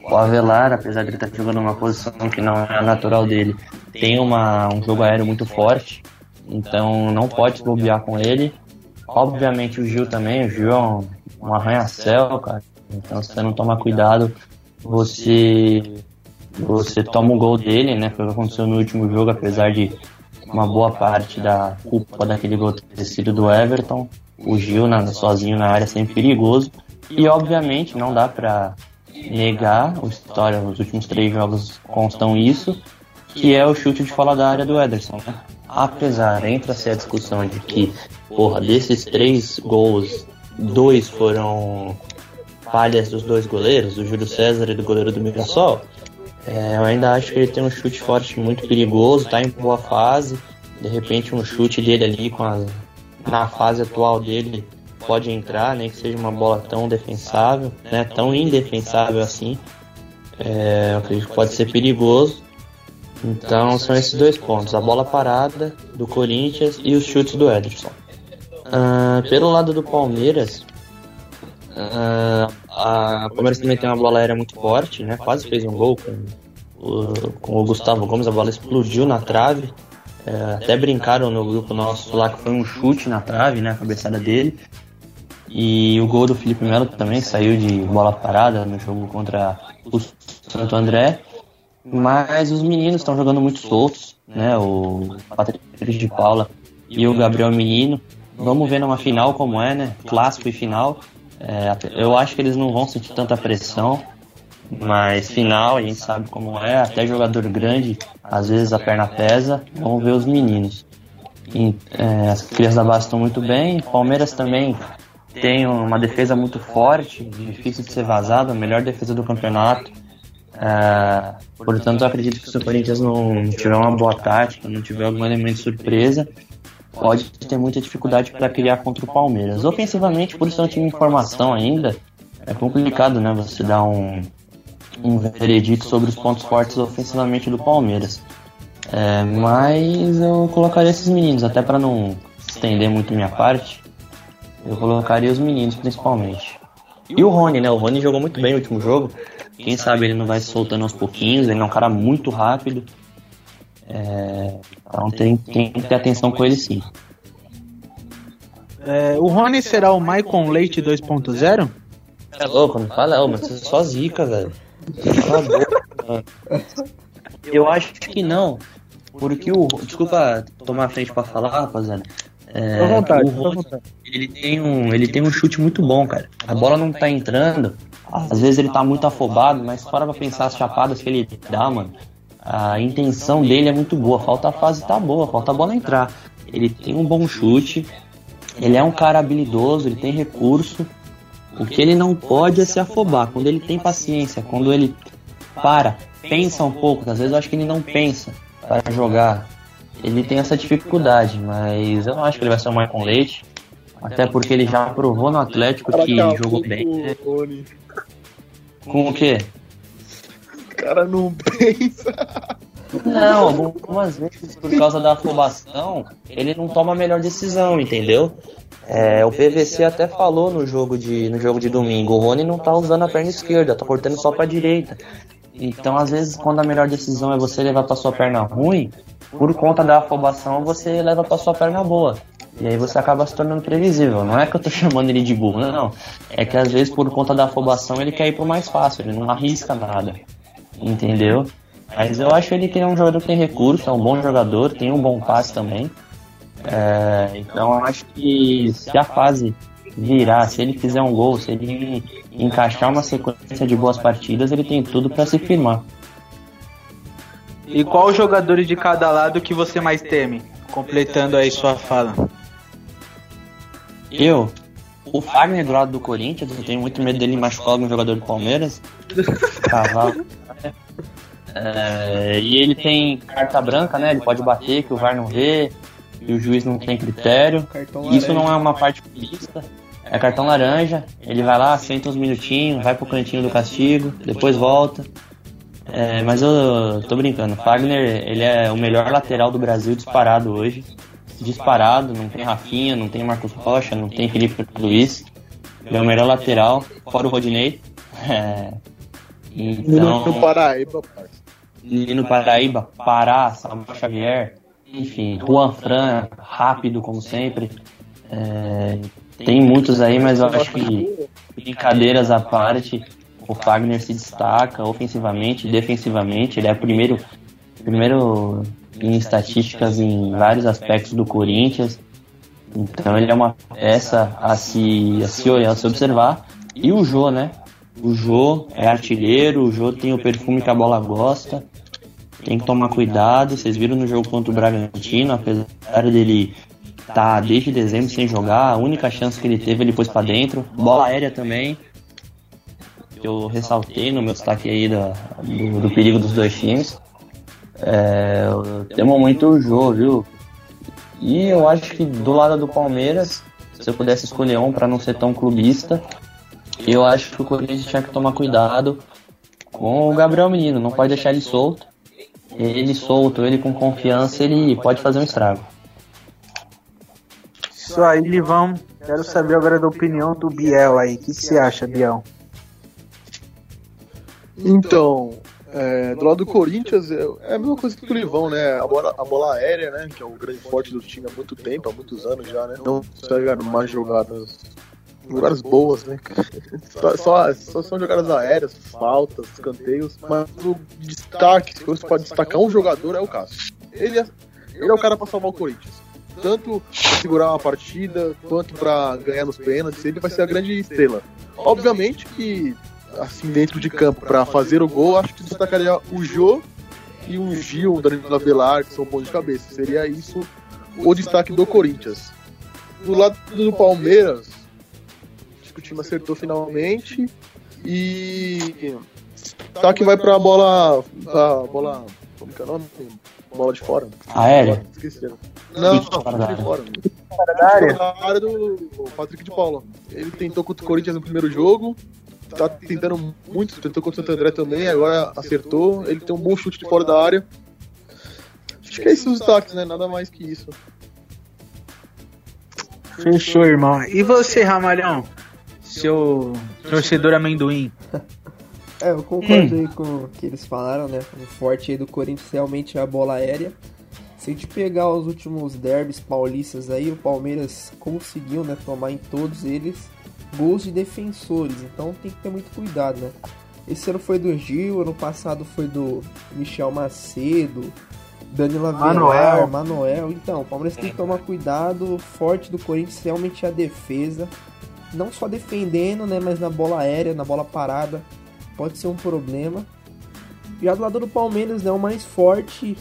o Avelar, apesar de ele estar jogando uma posição que não é a natural dele, tem uma, um jogo aéreo muito forte. Então não pode bobear com ele. Obviamente o Gil também, o Gil é um, um arranha-céu, cara. Então se você não tomar cuidado, você você toma o gol dele, né? Foi o que aconteceu no último jogo, apesar de uma boa parte da culpa daquele gol ter sido do Everton o Gil na, sozinho na área é sempre perigoso. E obviamente não dá para negar, a história, os últimos três jogos constam isso, que é o chute de fora da área do Ederson. Né? Apesar, entra-se a discussão de que, porra, desses três gols, dois foram falhas dos dois goleiros, do Júlio César e do goleiro do Mirassol. É, eu ainda acho que ele tem um chute forte muito perigoso, tá em boa fase. De repente um chute dele ali com na fase atual dele pode entrar, nem que seja uma bola tão defensável, né, tão indefensável assim. É, eu acredito que pode ser perigoso. Então são esses dois pontos: a bola parada do Corinthians e os chutes do Ederson. Uh, pelo lado do Palmeiras, uh, a Palmeiras também tem uma bola aérea muito forte, né? Quase fez um gol com o, com o Gustavo Gomes, a bola explodiu na trave. É, até brincaram no grupo nosso lá que foi um chute na trave, né? A cabeçada dele. E o gol do Felipe Melo também saiu de bola parada no jogo contra o Santo André. Mas os meninos estão jogando muito soltos, né? O Patrick de Paula e o Gabriel Menino. Vamos ver numa final como é, né? Clássico e final. É, eu acho que eles não vão sentir tanta pressão. Mas final, a gente sabe como é, até jogador grande, às vezes a perna pesa. Vamos ver os meninos. E, é, as crianças da base estão muito bem. Palmeiras também tem uma defesa muito forte, difícil de ser vazada, a melhor defesa do campeonato. É, portanto, eu acredito que se o Corinthians não tiver uma boa tática, não tiver algum elemento de surpresa, pode ter muita dificuldade para criar contra o Palmeiras. Ofensivamente, por ser um time em formação ainda, é complicado, né? Você dar um, um veredito sobre os pontos fortes ofensivamente do Palmeiras. É, mas eu colocaria esses meninos, até para não estender muito minha parte, eu colocaria os meninos principalmente. E o Rony, né? O Rony jogou muito bem no último jogo. Quem sabe ele não vai se soltando aos pouquinhos, ele é um cara muito rápido. É, então tem, tem que ter atenção com ele sim. É, o Rony será o Maicon Leite 2.0? É louco, não fala, ô, mas você é só zica, velho. Eu acho que não. Porque o. Desculpa tomar a frente pra falar, rapaziada. É, vontade, o ele tem um ele tem um chute muito bom, cara. A bola não tá entrando. Às vezes ele tá muito afobado, mas para pra pensar as chapadas que ele dá, mano. A intenção dele é muito boa. Falta a fase tá boa, falta a bola entrar. Ele tem um bom chute. Ele é um cara habilidoso, ele tem recurso. O que ele não pode é se afobar. Quando ele tem paciência, quando ele para, pensa um pouco. Às vezes eu acho que ele não pensa para jogar. Ele tem essa dificuldade, mas eu não acho que ele vai ser o Michael Leite. Até porque ele já provou no Atlético que Caraca, jogou o- bem. né? Com o quê? O cara não pensa. Não, algumas vezes por causa da afobação, ele não toma a melhor decisão, entendeu? É, o PVC até falou no jogo de no jogo de domingo, o Rony não tá usando a perna esquerda, tá cortando só pra direita. Então, às vezes, quando a melhor decisão é você levar pra sua perna ruim, por conta da afobação, você leva pra sua perna boa. E aí você acaba se tornando previsível. Não é que eu tô [laughs] chamando ele de burro, não. não. É que às vezes, por conta da afobação, ele quer ir pro mais fácil, ele não arrisca nada. Entendeu? Mas eu acho ele que é um jogador que tem recurso, é um bom jogador, tem um bom passe também. É, então eu acho que se a fase virar, se ele fizer um gol, se ele encaixar uma sequência de boas partidas, ele tem tudo para se firmar. E qual jogador de cada lado que você mais teme? Completando aí sua fala. Eu, o Fagner do lado do Corinthians, eu tenho muito medo dele machucar algum jogador do Palmeiras. [laughs] Cavalo. É, e ele tem carta branca, né? Ele pode bater, que o VAR não vê, e o juiz não tem critério. Cartão Isso não é uma parte lista. É cartão laranja. Ele vai lá, senta uns minutinhos, vai pro cantinho do castigo, depois volta. É, mas eu tô brincando. Fagner, ele é o melhor lateral do Brasil disparado hoje. Disparado, não tem Rafinha, não tem Marcos Rocha, não tem Felipe Luiz. Ele é o melhor lateral, fora o Rodinei. [laughs] É, então, No Paraíba. Nino Paraíba, Pará, Samuel Xavier, enfim, Juan Fran, rápido como sempre. É, tem muitos aí, mas eu acho que brincadeiras à parte, o Fagner se destaca ofensivamente, defensivamente, ele é primeiro, primeiro em estatísticas em vários aspectos do Corinthians. Então ele é uma peça a se, a se olhar, a se observar. E o Jô, né? O Jô é artilheiro, o Jô tem o perfume que a bola gosta. Tem que tomar cuidado. Vocês viram no jogo contra o Bragantino, apesar dele tá desde dezembro sem jogar, a única chance que ele teve ele pôs pra dentro. Bola aérea também. Que Eu ressaltei no meu destaque aí da, do, do perigo dos dois times. É, temos muito o Jô, viu? E eu acho que do lado do Palmeiras, se eu pudesse escolher um para não ser tão clubista, eu acho que o Corinthians tinha que tomar cuidado com o Gabriel Menino, não pode deixar ele solto. Ele solto, ele com confiança, ele pode fazer um estrago. Isso aí, Livão. Quero saber agora da opinião do Biel aí. O que você acha, Biel? Então, é, do lado do Corinthians, é é a mesma coisa que o Livão, né? A bola, a bola aérea, né? Que é o grande forte do time há muito tempo, há muitos anos já, né? Não consegue mais jogadas. Jogadas boas, né? [laughs] Só, só, só são jogadas aéreas, faltas, escanteios. Mas o destaque, se você pode destacar um jogador, é o Cássio. Ele é, ele é o cara pra salvar o Corinthians. Tanto pra segurar uma partida, quanto pra ganhar nos pênaltis. Ele vai ser a grande estrela. Obviamente que assim, dentro de campo para fazer o gol, acho que destacaria o Jô e o Gil, o Danilo Avelar, que são bons de cabeça. Seria isso o destaque do Corinthians. Do lado do Palmeiras, acho que o time acertou finalmente. E destaque vai para a bola. A bola. Como que é o nome? Bola de fora. Aérea? Esqueci. Não, fora da não, de fora. da área? A área do Patrick de Paula. Ele tentou contra o Corinthians no primeiro jogo. Tá tentando muito, tentou contra o Santo André também, agora acertou. Ele tem um bom chute de fora da área. Acho que é esses os destaques, né? Nada mais que isso. Fechou, irmão. E você, Ramalhão? Seu torcedor amendoim. É, eu concordo aí com o que eles falaram, né? O forte aí do Corinthians realmente é a bola aérea. Se a gente pegar os últimos derbys paulistas aí, o Palmeiras conseguiu, né, tomar em todos eles gols de defensores. Então tem que ter muito cuidado, né? Esse ano foi do Gil, ano passado foi do Michel Macedo, Danilo Avelar, Manuel. Então, o Palmeiras tem que tomar cuidado. Forte do Corinthians realmente é a defesa. Não só defendendo, né? Mas na bola aérea, na bola parada. Pode ser um problema. Já do lado do Palmeiras, né? O mais forte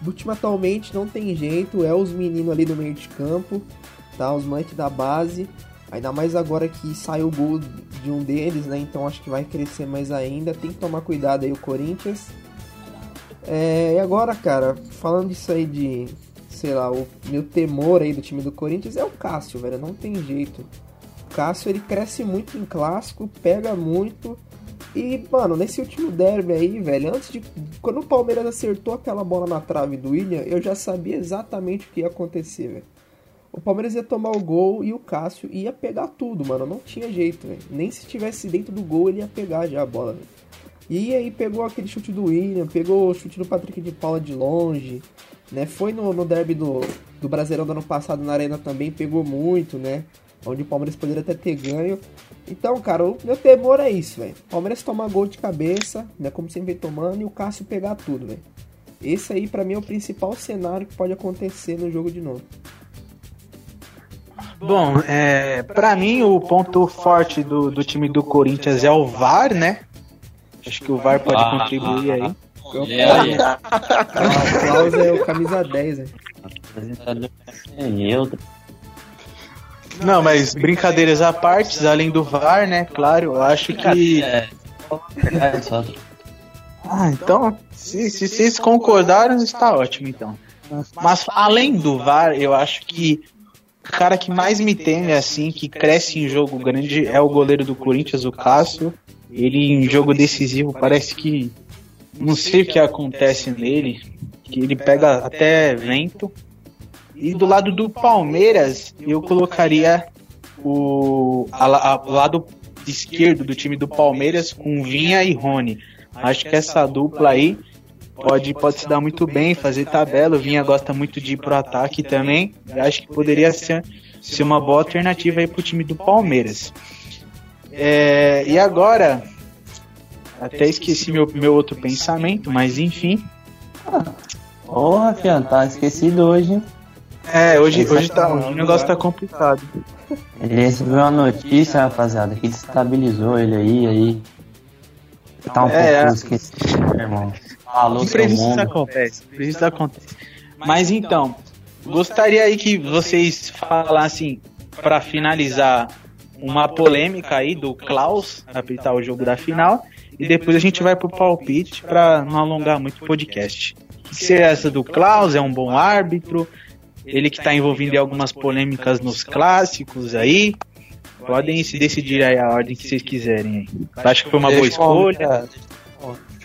do time atualmente não tem jeito. É os meninos ali do meio de campo. Tá? Os moleques da base. Ainda mais agora que saiu o gol de um deles, né? Então acho que vai crescer mais ainda. Tem que tomar cuidado aí o Corinthians. É, e agora, cara, falando disso aí de, sei lá, o meu temor aí do time do Corinthians é o Cássio, velho, não tem jeito. O Cássio, ele cresce muito em clássico, pega muito. E, mano, nesse último derby aí, velho, antes de. Quando o Palmeiras acertou aquela bola na trave do William, eu já sabia exatamente o que ia acontecer, velho. O Palmeiras ia tomar o gol e o Cássio ia pegar tudo, mano. Não tinha jeito, velho. Nem se estivesse dentro do gol ele ia pegar já a bola, velho. E aí pegou aquele chute do William, pegou o chute do Patrick de Paula de longe, né? Foi no, no derby do, do Brasileirão do ano passado na Arena também, pegou muito, né? Onde o Palmeiras poderia até ter ganho. Então, cara, o meu temor é isso, velho. Palmeiras tomar gol de cabeça, né? Como sempre tomando, e o Cássio pegar tudo, velho. Esse aí, para mim, é o principal cenário que pode acontecer no jogo de novo. Bom, é, para mim o ponto forte do, do time do Corinthians é o VAR, né? Acho que o VAR pode ah, contribuir ah, aí. É, é. o Klaus é o camisa 10, né? É. Não, mas brincadeiras à parte, além do VAR, né? Claro, eu acho que. É. Ah, então, se, se vocês concordaram, está ótimo, então. Mas além do VAR, eu acho que cara que mais me teme, assim, que cresce em jogo grande é o goleiro do Corinthians, o Cássio. Ele em jogo decisivo parece que não sei o que acontece nele, que ele pega até vento. E do lado do Palmeiras, eu colocaria o a, a, o lado esquerdo do time do Palmeiras com Vinha e Rony. Acho que essa dupla aí pode, pode se dar muito bem, fazer tabela. O Vinha gosta muito de ir pro ataque também. Acho que poderia ser, ser uma boa alternativa aí pro time do Palmeiras. É, e agora, até esqueci meu, meu outro pensamento, mas enfim. Porra, Fian, tá esquecido hoje. É, hoje, hoje, tá, hoje o negócio tá complicado. Ele recebeu uma notícia, rapaziada, que destabilizou ele aí, aí. Tá um é, pouco é. esquecido, irmão. Falou Imprevistos acontece, imprevistos acontece. Mas então, gostaria aí que vocês falassem, para finalizar, uma polêmica aí do Klaus apitar o jogo da final. E depois a gente vai pro palpite para não alongar muito o podcast. Se é essa do Klaus é um bom árbitro, ele que está envolvido em algumas polêmicas nos clássicos aí. Podem se decidir aí a ordem que vocês quiserem aí. Acho que foi uma boa escolha.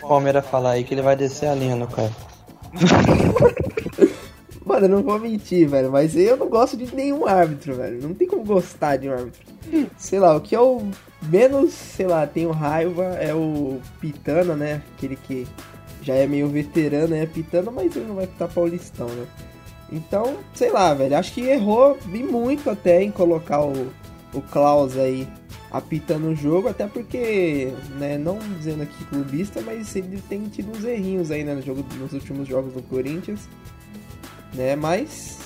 O Palmeiras falar aí que ele vai descer a linha no cara. [laughs] Mano, eu não vou mentir, velho, mas eu não gosto de nenhum árbitro, velho. Não tem como gostar de um árbitro. Sei lá, o que eu menos, sei lá, tenho raiva é o Pitana, né? Aquele que já é meio veterano, é Pitana, mas ele não vai ficar paulistão, né? Então, sei lá, velho, acho que errou e muito até em colocar o, o Klaus aí apitando o jogo, até porque, né, não dizendo aqui clubista, mas ele tem tido uns errinhos aí né, no jogo, nos últimos jogos do Corinthians, né? Mas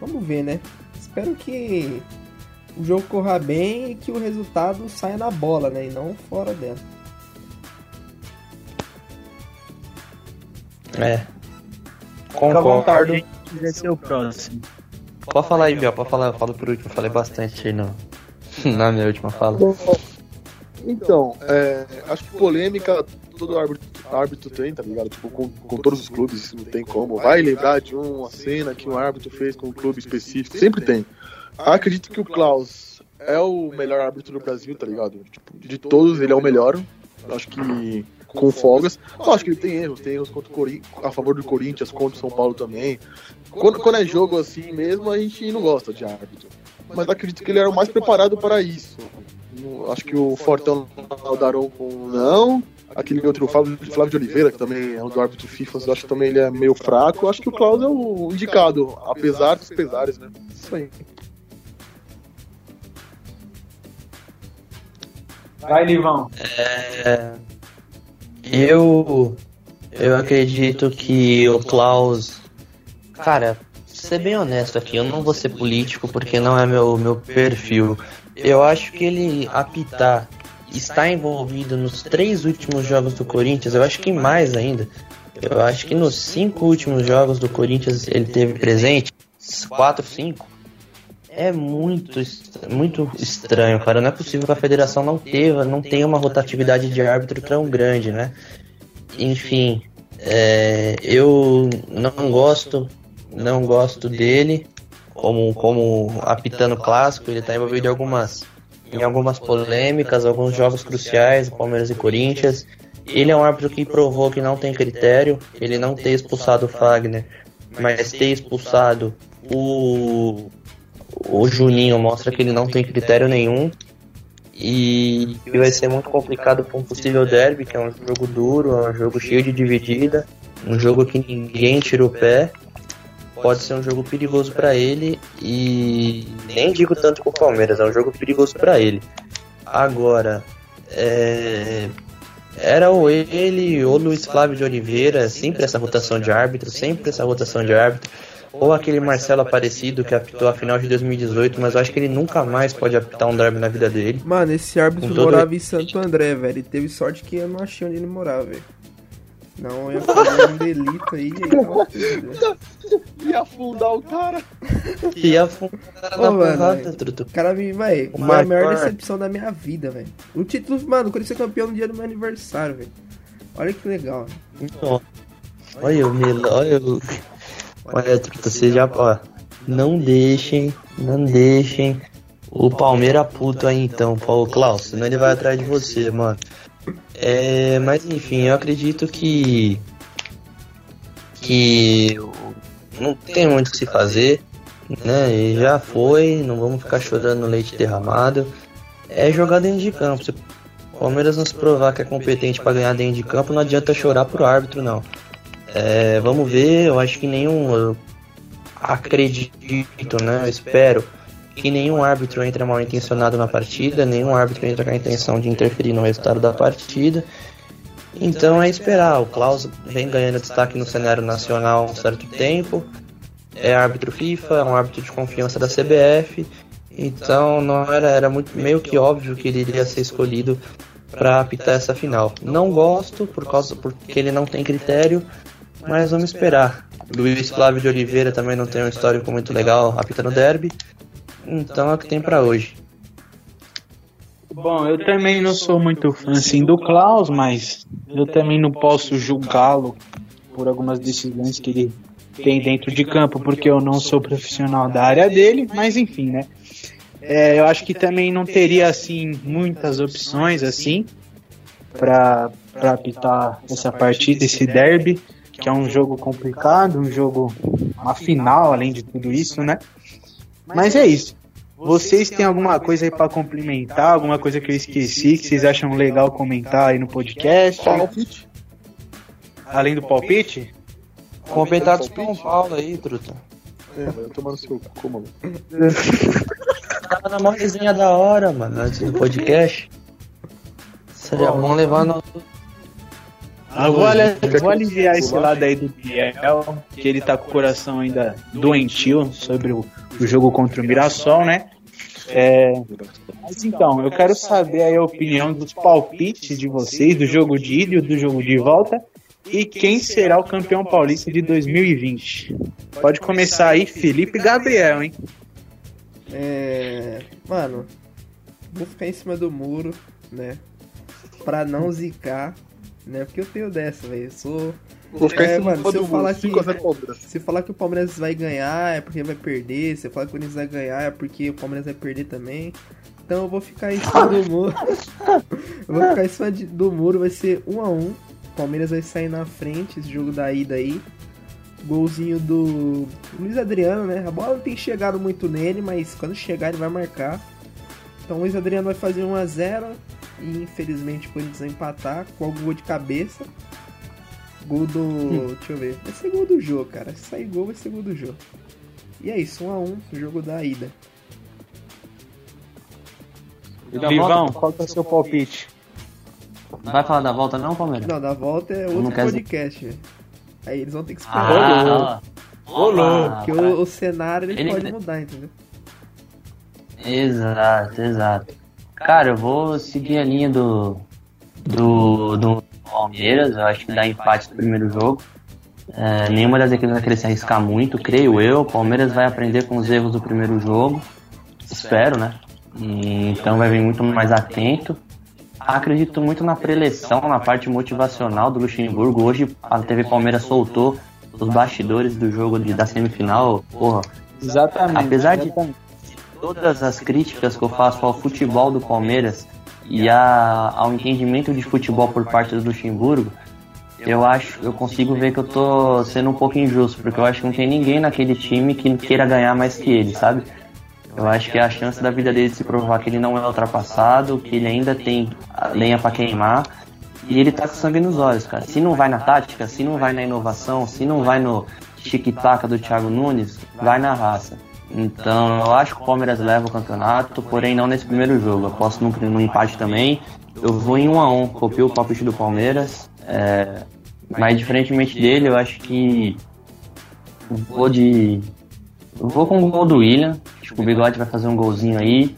vamos ver, né? Espero que o jogo corra bem e que o resultado saia na bola, né? E não fora dela. É. Concordo. Quiser ser o próximo. Pode falar aí, Biel, pode falar, eu falo por último, eu falei bastante aí no, [laughs] na minha última fala. Então, é, acho que polêmica todo árbitro, árbitro tem, tá ligado? Tipo, com, com todos os clubes, não tem como. Vai lembrar de uma cena que um árbitro fez com um clube específico, sempre tem. Acredito que o Klaus é o melhor árbitro do Brasil, tá ligado? Tipo, de todos, ele é o melhor. Acho que com folgas. Acho que ele tem erros, tem erros contra o a favor do Corinthians, contra o São Paulo também. Quando, quando é jogo assim mesmo, a gente não gosta de árbitro. Mas acredito que ele era o mais preparado para isso. Acho que o Fortão o Daron com não. aquele outro Flávio, Flávio de Oliveira, que também é o do árbitro FIFA, eu acho que também ele é meio fraco. Eu acho que o Klaus é o indicado, apesar dos pesares, né? Isso aí. Vai, Livão. É, eu eu acredito que o Klaus, cara, ser bem honesto aqui, eu não vou ser político porque não é meu meu perfil. Eu acho que ele apitar está envolvido nos três últimos jogos do Corinthians, eu acho que mais ainda. Eu acho que nos cinco últimos jogos do Corinthians ele teve presente, quatro, cinco. É muito, muito estranho, cara. Não é possível que a federação não teve, não tenha uma rotatividade de árbitro tão grande, né? Enfim, é, eu não gosto, não gosto dele como, como apitando clássico. Ele está envolvido em algumas, em algumas polêmicas, alguns jogos cruciais, Palmeiras e Corinthians. Ele é um árbitro que provou que não tem critério. Ele não ter expulsado o Fagner, mas ter expulsado o o Juninho mostra que ele não tem critério nenhum e vai ser muito complicado para um possível derby, que é um jogo duro, é um jogo cheio de dividida, um jogo que ninguém tira o pé. Pode ser um jogo perigoso para ele e nem digo tanto com o Palmeiras, é um jogo perigoso para ele. Agora, é... era ou ele ou Luiz Flávio de Oliveira, sempre essa rotação de árbitro, sempre essa rotação de árbitro ou aquele Marcelo Aparecido que apitou a final de 2018, mas eu acho que ele nunca mais pode apitar um derby na vida dele. Mano, esse árbitro morava em Santo André, velho. Ele teve sorte que eu não achei onde ele morava, velho. Não, ia fazer um delito aí. aí ia afundar o cara. Ia afundar o cara na porrada, truto. O cara me, vai, foi a maior decepção da minha vida, velho. O título, mano, quando ser campeão no dia do meu aniversário, velho. Olha que legal. Então, olha o Mila, olha o. Olha, truta, você já. Ó, não deixem, não deixem o Palmeiras puto aí então, Paulo Klaus, senão ele vai atrás de você, mano. É, mas enfim, eu acredito que. que. não tem muito o que se fazer, né? E já foi, não vamos ficar chorando no leite derramado. É jogar dentro de campo. Se o Palmeiras não se provar que é competente para ganhar dentro de campo, não adianta chorar pro árbitro, não. É, vamos ver, eu acho que nenhum. Eu acredito, né? Eu espero que nenhum árbitro entre mal intencionado na partida, nenhum árbitro entra com a intenção de interferir no resultado da partida. Então é esperar. O Klaus vem ganhando destaque no cenário nacional há um certo tempo. É árbitro FIFA, é um árbitro de confiança da CBF. Então não era, era muito meio que óbvio que ele iria ser escolhido para apitar essa final. Não gosto por causa porque ele não tem critério, mas vamos esperar. Luiz Flávio de Oliveira também não tem um histórico muito legal apitando derby. Então é o que tem para hoje. Bom, eu também não sou muito fã assim do Klaus, mas eu também não posso julgá-lo por algumas decisões que ele tem dentro de campo, porque eu não sou profissional da área dele, mas enfim, né? É, eu acho que também não teria assim muitas opções assim para apitar essa partida, esse derby que é um jogo complicado, um jogo, uma final, além de tudo isso, né? Mas é isso. Vocês têm alguma coisa aí para complementar, alguma coisa que eu esqueci, que vocês acham legal comentar aí no podcast? Palpite. Além do palpite? Comentar do São Paulo aí, truta. É, vai tomar no seu cu, mano. Tava na maior resenha da hora, mano, antes do podcast. Seria bom levar no ah, vou, vou aliviar esse lado aí do Biel, que ele tá com o coração ainda doentio sobre o, o jogo contra o Mirassol, né? É, mas então, eu quero saber a opinião dos palpites de vocês do jogo de ida e do jogo de volta e quem será o campeão paulista de 2020. Pode começar aí, Felipe Gabriel, hein? É. Mano, vou ficar em cima do muro, né? Pra não zicar né? Porque eu tenho dessa, velho. Eu sou. Vou ficar é, mano, se eu falar que, se falar que o Palmeiras vai ganhar é porque vai perder, se eu falar que o Corinthians vai ganhar é porque o Palmeiras vai perder também. Então eu vou ficar em cima do muro. eu vou ficar em cima de, do muro, vai ser 1 um a 1 um. Palmeiras vai sair na frente, esse jogo da ida aí. Golzinho do Luiz Adriano, né? A bola não tem chegado muito nele, mas quando chegar ele vai marcar. Então o Luiz Adriano vai fazer 1 a 0 e infelizmente o Corinthians vai empatar com algum gol de cabeça. Gol do. Hum. Deixa eu ver. Vai ser gol do jogo, cara. Se sair gol, vai ser gol do jogo. E é isso, 1 um a 1 um, jogo da ida. Vivão, qual que é o seu palpite? Não vai falar da volta não, Palmeiras? Não, da volta é outro podcast, velho. Aí eles vão ter que esperar. Ah, Ô, louco! Porque o, o, cenário ele, ele pode mudar, entendeu? Exato, exato. Cara, eu vou seguir a linha do, do, do Palmeiras. Eu acho que dá empate no primeiro jogo. É, nenhuma das equipes vai querer se arriscar muito, creio eu. O Palmeiras vai aprender com os erros do primeiro jogo. Espero, né? E, então vai vir muito mais atento. Acredito muito na preleção, na parte motivacional do Luxemburgo. Hoje a TV Palmeiras soltou os bastidores do jogo de, da semifinal. Porra, exatamente. Apesar de todas as críticas que eu faço ao futebol do Palmeiras e a, ao entendimento de futebol por parte do Luxemburgo, eu acho, eu consigo ver que eu tô sendo um pouco injusto, porque eu acho que não tem ninguém naquele time que queira ganhar mais que ele, sabe? Eu acho que é a chance da vida dele de se provar que ele não é ultrapassado, que ele ainda tem lenha para queimar. E ele tá com sangue nos olhos, cara. Se não vai na tática, se não vai na inovação, se não vai no tic-tac do Thiago Nunes, vai na raça. Então eu acho que o Palmeiras leva o campeonato, porém não nesse primeiro jogo. Eu posso no, no empate também. Eu vou em 1 a 1 copio o palpite do Palmeiras. É, mas diferentemente dele, eu acho que vou de. Vou com o gol do William. Acho que o Bigode vai fazer um golzinho aí.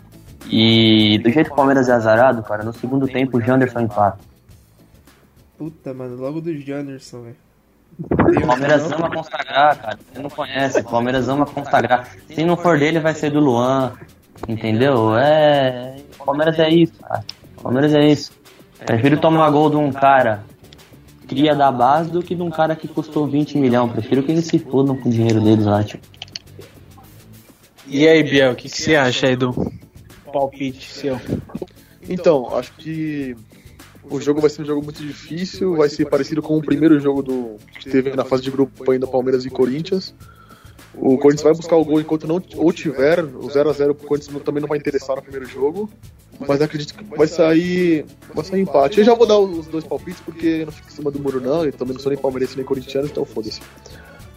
E do jeito que o Palmeiras é azarado, cara, no segundo tempo o Janderson empata. Puta, mano, logo do Janderson, velho. O Palmeiras ama consagrar, cara. Você não conhece. O Palmeiras ama consagrar. Se não for dele, vai ser do Luan. Entendeu? É. O Palmeiras é isso, cara. O Palmeiras é isso. Prefiro tomar gol de um cara cria da base do que de um cara que custou 20 milhões. Prefiro que eles se fodam com o dinheiro deles lá, tipo. E aí, Biel, o que, que você acha aí do palpite seu? Então, acho que o jogo vai ser um jogo muito difícil, vai ser parecido com o primeiro jogo do que teve na fase de grupo ainda Palmeiras e Corinthians. O Corinthians vai buscar o gol enquanto não ou tiver o 0 a 0 o Corinthians também não vai interessar no primeiro jogo, mas acredito que vai sair vai sair empate. Eu já vou dar os dois palpites porque não fico em cima do muro não, eu também não sou nem palmeirense nem corintiano, então foda-se.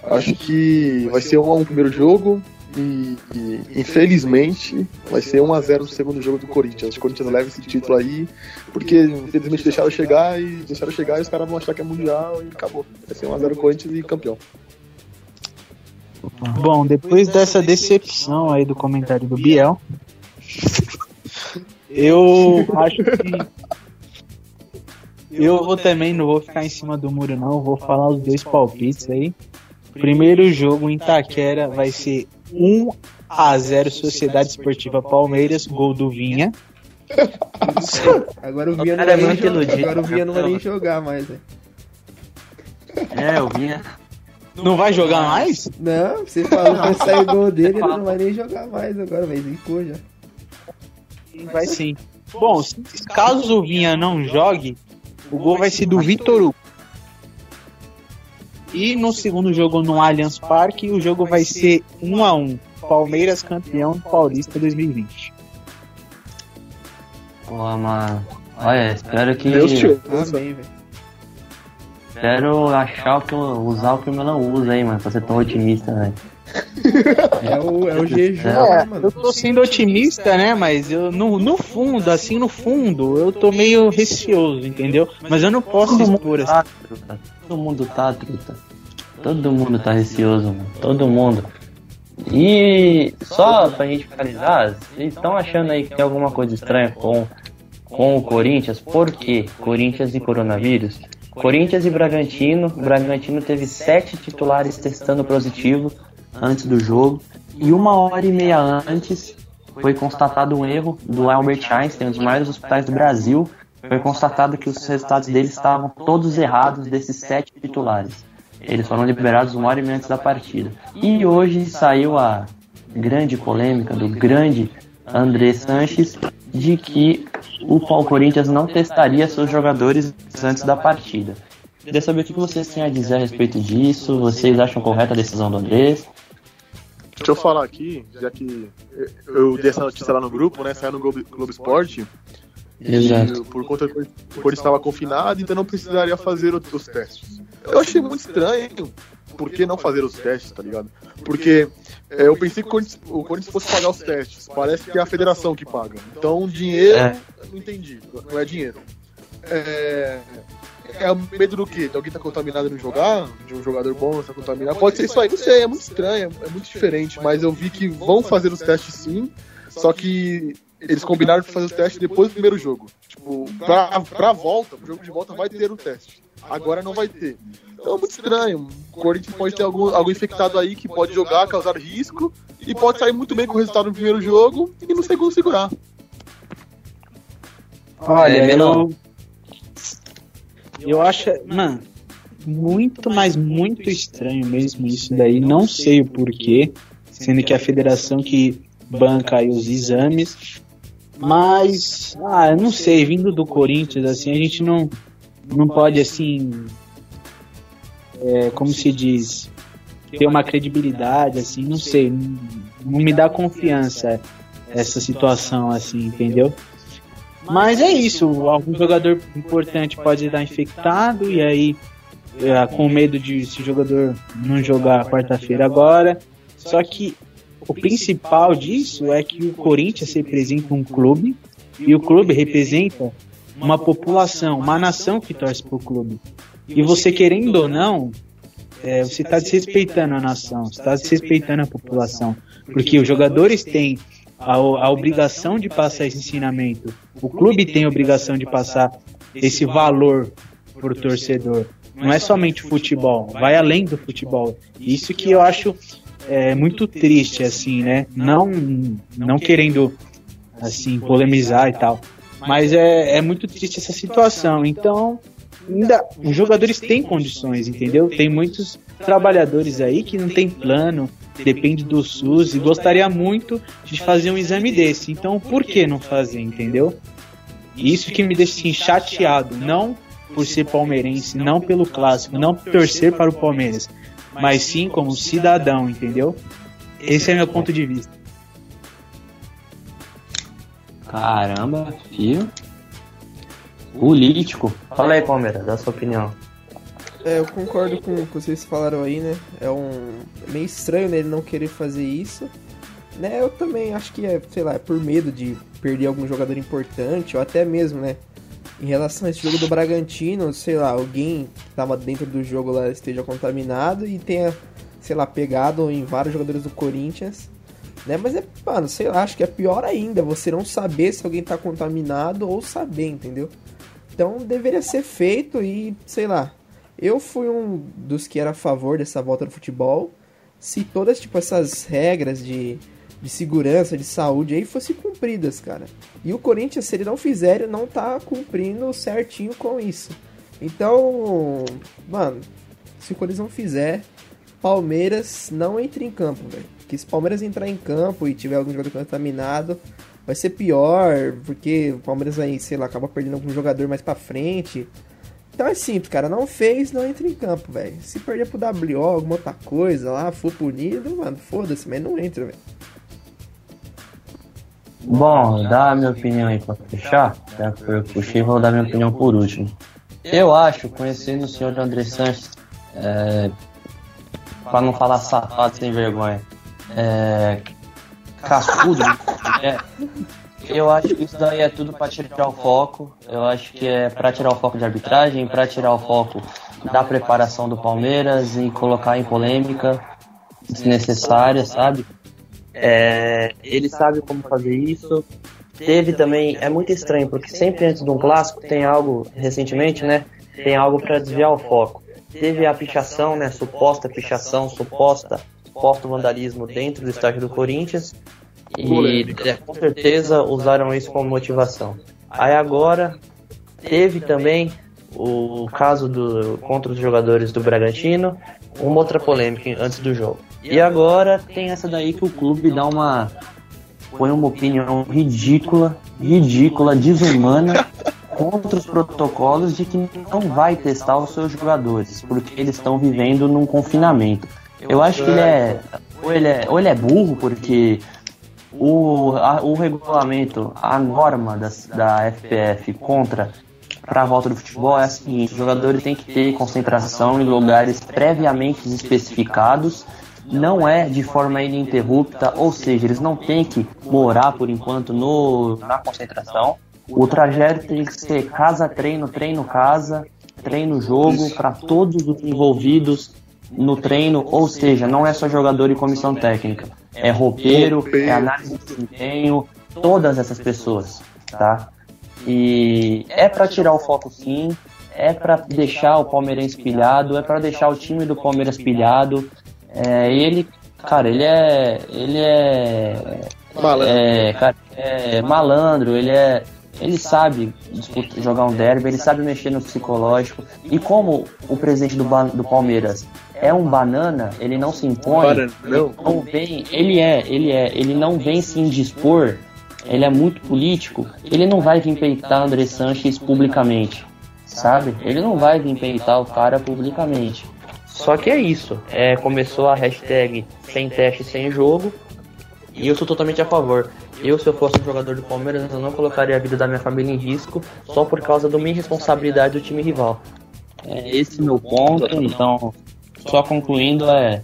Acho que vai ser 1 a 1 o primeiro jogo, e, e, infelizmente vai ser 1x0 no segundo jogo do Corinthians. O Corinthians leva esse título aí, porque infelizmente deixaram chegar e deixaram chegar e os caras vão achar que é mundial e acabou. Vai ser 1x0 Corinthians e campeão. Bom, depois dessa decepção aí do comentário do Biel, eu acho que eu vou também, não vou ficar em cima do muro não, vou falar os dois palpites aí. Primeiro jogo em Itaquera vai ser 1 a 0 Sociedade Esportiva Palmeiras, gol do Vinha. Agora o Vinha não vai nem jogar, agora o Vinha não vai nem jogar mais, né? É, o Vinha não vai jogar mais? Não, você falou que vai sair gol dele, ele não vai nem jogar mais agora, vai zicou já. Vai sim. Bom, caso o Vinha não jogue, o gol vai ser do Vitor Hugo. E no segundo jogo no Allianz Parque, o jogo vai ser 1 a 1 Palmeiras campeão paulista 2020. Pô, mano. Olha, espero que. Deus te velho. Espero achar o que eu, usar o que eu não uso aí, mano, pra ser tão otimista, velho. É o, é o jejum, é, mano. Eu tô sendo otimista, né? Mas eu no, no fundo, assim, no fundo, eu tô meio receoso, entendeu? Mas eu não posso Todo expor assim. Tá, Todo mundo tá, truta. Todo mundo tá receoso, mano. Todo mundo. E só pra gente finalizar, vocês estão achando aí que tem alguma coisa estranha com, com o Corinthians? Por quê? Corinthians e coronavírus? Corinthians e Bragantino. O Bragantino teve sete titulares testando positivo antes do jogo. E uma hora e meia antes foi constatado um erro do Albert Einstein, um dos maiores hospitais do Brasil. Foi constatado que os resultados dele estavam todos errados desses sete titulares. Eles foram liberados uma hora e meia antes da partida. E hoje saiu a grande polêmica do grande André Sanches de que o Paulo Corinthians não testaria seus jogadores antes da partida. Queria saber o que vocês têm a dizer a respeito disso. Vocês acham correta a decisão do Andrés? Deixa eu falar aqui, já que eu dei essa notícia lá no grupo, né? Saiu no Globo, Globo Esporte. Exato. por conta que o Corinthians estava confinado, então não precisaria fazer os testes. Eu achei muito estranho, por que não fazer os testes, tá ligado? Porque é, eu pensei que o Corinthians, fosse pagar os testes. Parece que é a federação que paga. Então, dinheiro, é. não entendi. Não é dinheiro. É, é medo do quê? De alguém tá contaminado e não jogar? De um jogador bom estar tá contaminado? Pode ser isso aí, não sei, é muito estranho, é muito diferente. Mas eu vi que vão fazer os testes sim, só que eles combinaram de fazer os testes depois do primeiro jogo. Tipo, pra, pra volta, pro jogo de volta vai ter o teste. Agora não vai ter. Então é muito estranho. O Corinthians pode ter algum, algum infectado aí que pode jogar, causar risco, e pode sair muito bem com o resultado no primeiro jogo e no segundo segurar. Olha, é, eu, eu acho, mano, muito, mas muito estranho mesmo isso daí. Não sei o porquê, sendo que a federação que banca aí os exames mas, ah, eu não sei, vindo do Corinthians, assim, a gente não, não pode, assim, é, como se diz, ter uma credibilidade, assim, não sei, não, não me dá confiança essa situação, assim, entendeu? Mas é isso, algum jogador importante pode estar infectado e aí é, com medo de esse jogador não jogar quarta-feira agora. Só que o principal disso é que o Corinthians representa um clube e o clube representa uma população, uma nação que torce para o clube. E você querendo ou não, é, você está desrespeitando a nação, está desrespeitando a população, porque os jogadores têm a, a obrigação de passar esse ensinamento, o clube tem a obrigação de passar esse valor para o torcedor. Não é somente futebol, vai além do futebol. Isso que eu acho é muito triste, assim, né? Não, não querendo, assim, polemizar e tal. Mas é, é muito triste essa situação. Então, ainda os jogadores têm condições, entendeu? Tem muitos trabalhadores aí que não tem plano, depende do SUS e gostaria muito de fazer um exame desse. Então, por que não fazer, entendeu? Isso que me deixa assim, chateado, não por ser palmeirense, não pelo clássico, não por torcer para o Palmeiras, mas sim como cidadão, entendeu? Esse é meu ponto de vista. Caramba, filho. Político. Fala aí, Palmeiras, dá sua opinião. É, eu concordo com o que vocês falaram aí, né? É um é meio estranho né, ele não querer fazer isso. Né, eu também acho que é, sei lá, é por medo de perder algum jogador importante, ou até mesmo, né? em relação a esse jogo do Bragantino, sei lá, alguém que tava dentro do jogo lá esteja contaminado e tenha, sei lá, pegado em vários jogadores do Corinthians. Né? Mas é, mano, sei lá, acho que é pior ainda você não saber se alguém tá contaminado ou saber, entendeu? Então deveria ser feito e, sei lá, eu fui um dos que era a favor dessa volta do futebol. Se todas, tipo, essas regras de de segurança, de saúde aí fossem cumpridas, cara. E o Corinthians, se ele não fizer, ele não tá cumprindo certinho com isso. Então, mano, se o Corinthians não fizer, Palmeiras não entra em campo, velho. Porque se Palmeiras entrar em campo e tiver algum jogador contaminado, vai ser pior, porque o Palmeiras aí, sei lá, acaba perdendo algum jogador mais pra frente. Então é simples, cara. Não fez, não entra em campo, velho. Se perder pro WO, alguma outra coisa lá, for punido, mano, foda-se, mas não entra, velho. Bom, dá a minha opinião aí pra fechar. Já que eu puxei, vou dar minha opinião por último. Eu acho, conhecendo o senhor André Sanches, é, pra não falar safado sem vergonha, é, cascudo, é, eu acho que isso daí é tudo para tirar o foco. Eu acho que é para tirar o foco de arbitragem, para tirar o foco da preparação do Palmeiras e colocar em polêmica desnecessária, sabe? É, ele sabe como fazer isso. Teve também, é muito estranho, porque sempre antes de um clássico tem algo, recentemente, né? Tem algo para desviar o foco. Teve a pichação, né? Suposta pichação, suposta, suposto vandalismo dentro do estádio do Corinthians. E com certeza usaram isso como motivação. Aí agora teve também o caso do contra os jogadores do Bragantino, uma outra polêmica antes do jogo. E agora tem essa daí que o clube dá uma. põe uma opinião ridícula, ridícula, desumana [laughs] contra os protocolos de que não vai testar os seus jogadores, porque eles estão vivendo num confinamento. Eu acho que ele é. Ou ele é, ou ele é burro, porque O, a, o regulamento, a norma da, da FPF contra para a volta do futebol é a seguinte: os jogadores têm que ter concentração em lugares previamente especificados, não é de forma ininterrupta, ou seja, eles não têm que morar por enquanto no, na concentração. O trajeto tem que ser casa-treino, treino-casa, treino-jogo para todos os envolvidos no treino, ou seja, não é só jogador e comissão técnica, é roupeiro, é análise de desempenho, todas essas pessoas, tá? E é para tirar o foco sim, é para deixar o Palmeiras pilhado, é para deixar o time do Palmeiras pilhado. É, ele, cara, ele é, ele é, malandro. é, cara, é malandro, ele é ele sabe disputar, jogar um derby, ele sabe mexer no psicológico. E como o presidente do, do Palmeiras é um banana, ele não se impõe, não. não vem, ele é, ele é, ele não vem se indispor, ele é muito político, ele não vai vir peitar André Sanches publicamente, sabe? Ele não vai vir peitar o cara publicamente. Só que é isso, é, começou a hashtag sem teste, sem jogo, e eu sou totalmente a favor. Eu, se eu fosse um jogador do Palmeiras, eu não colocaria a vida da minha família em risco só por causa da minha irresponsabilidade do time rival. É esse meu ponto, então, só concluindo, é,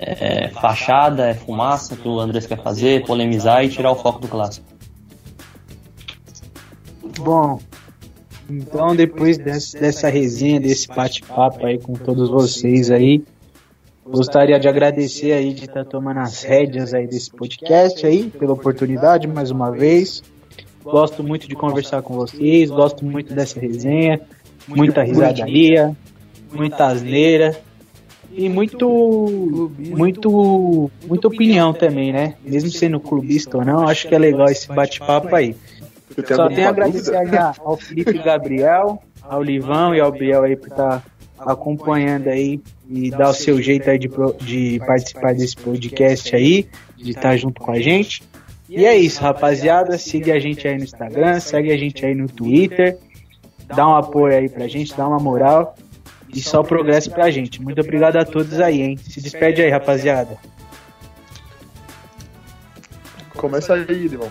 é fachada, é fumaça que o Andrés quer fazer, polemizar e tirar o foco do clássico. Bom, então depois dessa, dessa resenha, desse bate-papo aí com todos vocês aí, Gostaria de agradecer aí de estar tá tomando as rédeas aí desse podcast aí, pela oportunidade mais uma vez. Gosto muito de conversar com vocês, gosto muito dessa resenha, muita risadaria, muita asneira e muito muito muita opinião também, né? Mesmo sendo clubista ou não, acho que é legal esse bate-papo aí. Só tenho a agradecer ao Felipe Gabriel, ao Livão e ao Biel aí por estar tá acompanhando aí e dar o seu jeito aí de, de participar desse podcast aí, de estar junto com a gente. E é isso, rapaziada. Siga a gente aí no Instagram, segue a gente aí no Twitter. Dá um apoio aí pra gente, dá uma moral. E só progresso pra gente. Muito obrigado a todos aí, hein? Se despede aí, rapaziada. Começa aí, irmão.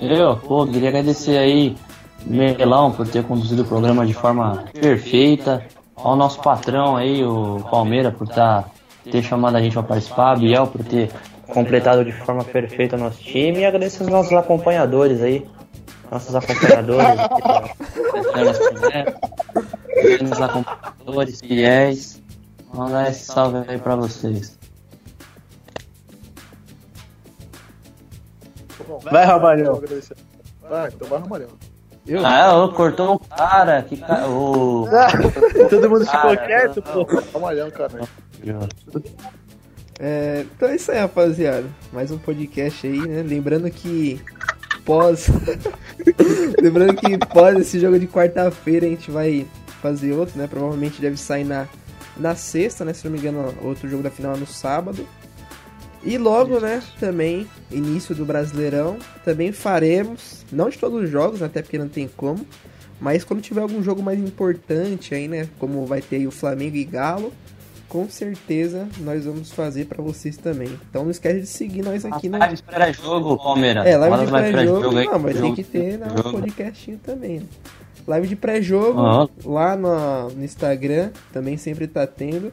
Eu, pô, queria agradecer aí Melão por ter conduzido o programa de forma perfeita. Ao nosso patrão aí, o Palmeira, por tá, ter chamado a gente para participar. Biel por ter completado de forma perfeita o nosso time. E agradeço aos nossos acompanhadores aí. Nossos acompanhadores. [laughs] nossos acompanhadores fiéis. Mandar esse salve aí para vocês. Vai, Ramalhão. Vai, então vai, Ramalhão. Eu? Ah, cortou um cara. Que ca... o... [laughs] Todo mundo ficou quieto, pô. Calma cara. É, então é isso aí, rapaziada. Mais um podcast aí, né? Lembrando que pós. [laughs] Lembrando que pós esse jogo de quarta-feira a gente vai fazer outro, né? Provavelmente deve sair na, na sexta, né? Se não me engano, outro jogo da final é no sábado. E logo, né, também, início do Brasileirão, também faremos, não de todos os jogos, até porque não tem como, mas quando tiver algum jogo mais importante aí, né, como vai ter aí o Flamengo e Galo, com certeza nós vamos fazer para vocês também. Então não esquece de seguir nós aqui na. Live de pré-jogo, Palmeiras. É, live de pré-jogo. Não, mas tem que ter no podcastinho também. Né? Live de pré-jogo uhum. lá no, no Instagram, também sempre tá tendo.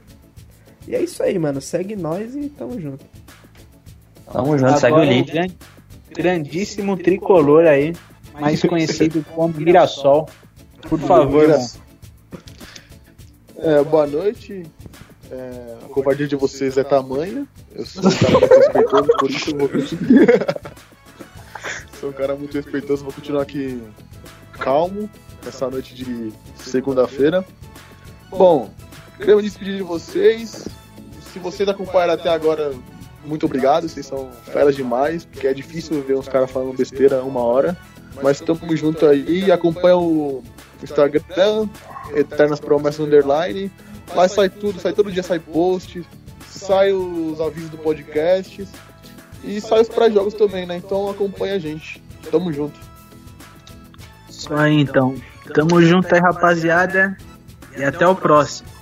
E é isso aí, mano. Segue nós e tamo junto. Tamo junto, segue o link. Grandíssimo tricolor aí, mais [laughs] conhecido como Mirassol. Por favor, mano. É, boa noite. É, a covardia de vocês é tamanha. Eu sou um cara muito respeitoso, por isso eu vou continuar. sou um cara muito respeitoso, vou continuar aqui calmo nessa noite de segunda-feira. Bom, quero me despedir de vocês. Se vocês acompanharam até agora, muito obrigado, vocês são feras demais, porque é difícil ver uns caras falando besteira uma hora. Mas estamos junto aí, acompanha o Instagram, Eternas Promessas Underline. Lá sai tudo, sai todo dia sai post, sai os avisos do podcast e sai os pré-jogos também, né? Então acompanha a gente. Tamo junto. Isso aí então. Tamo junto aí, rapaziada. E até o próximo.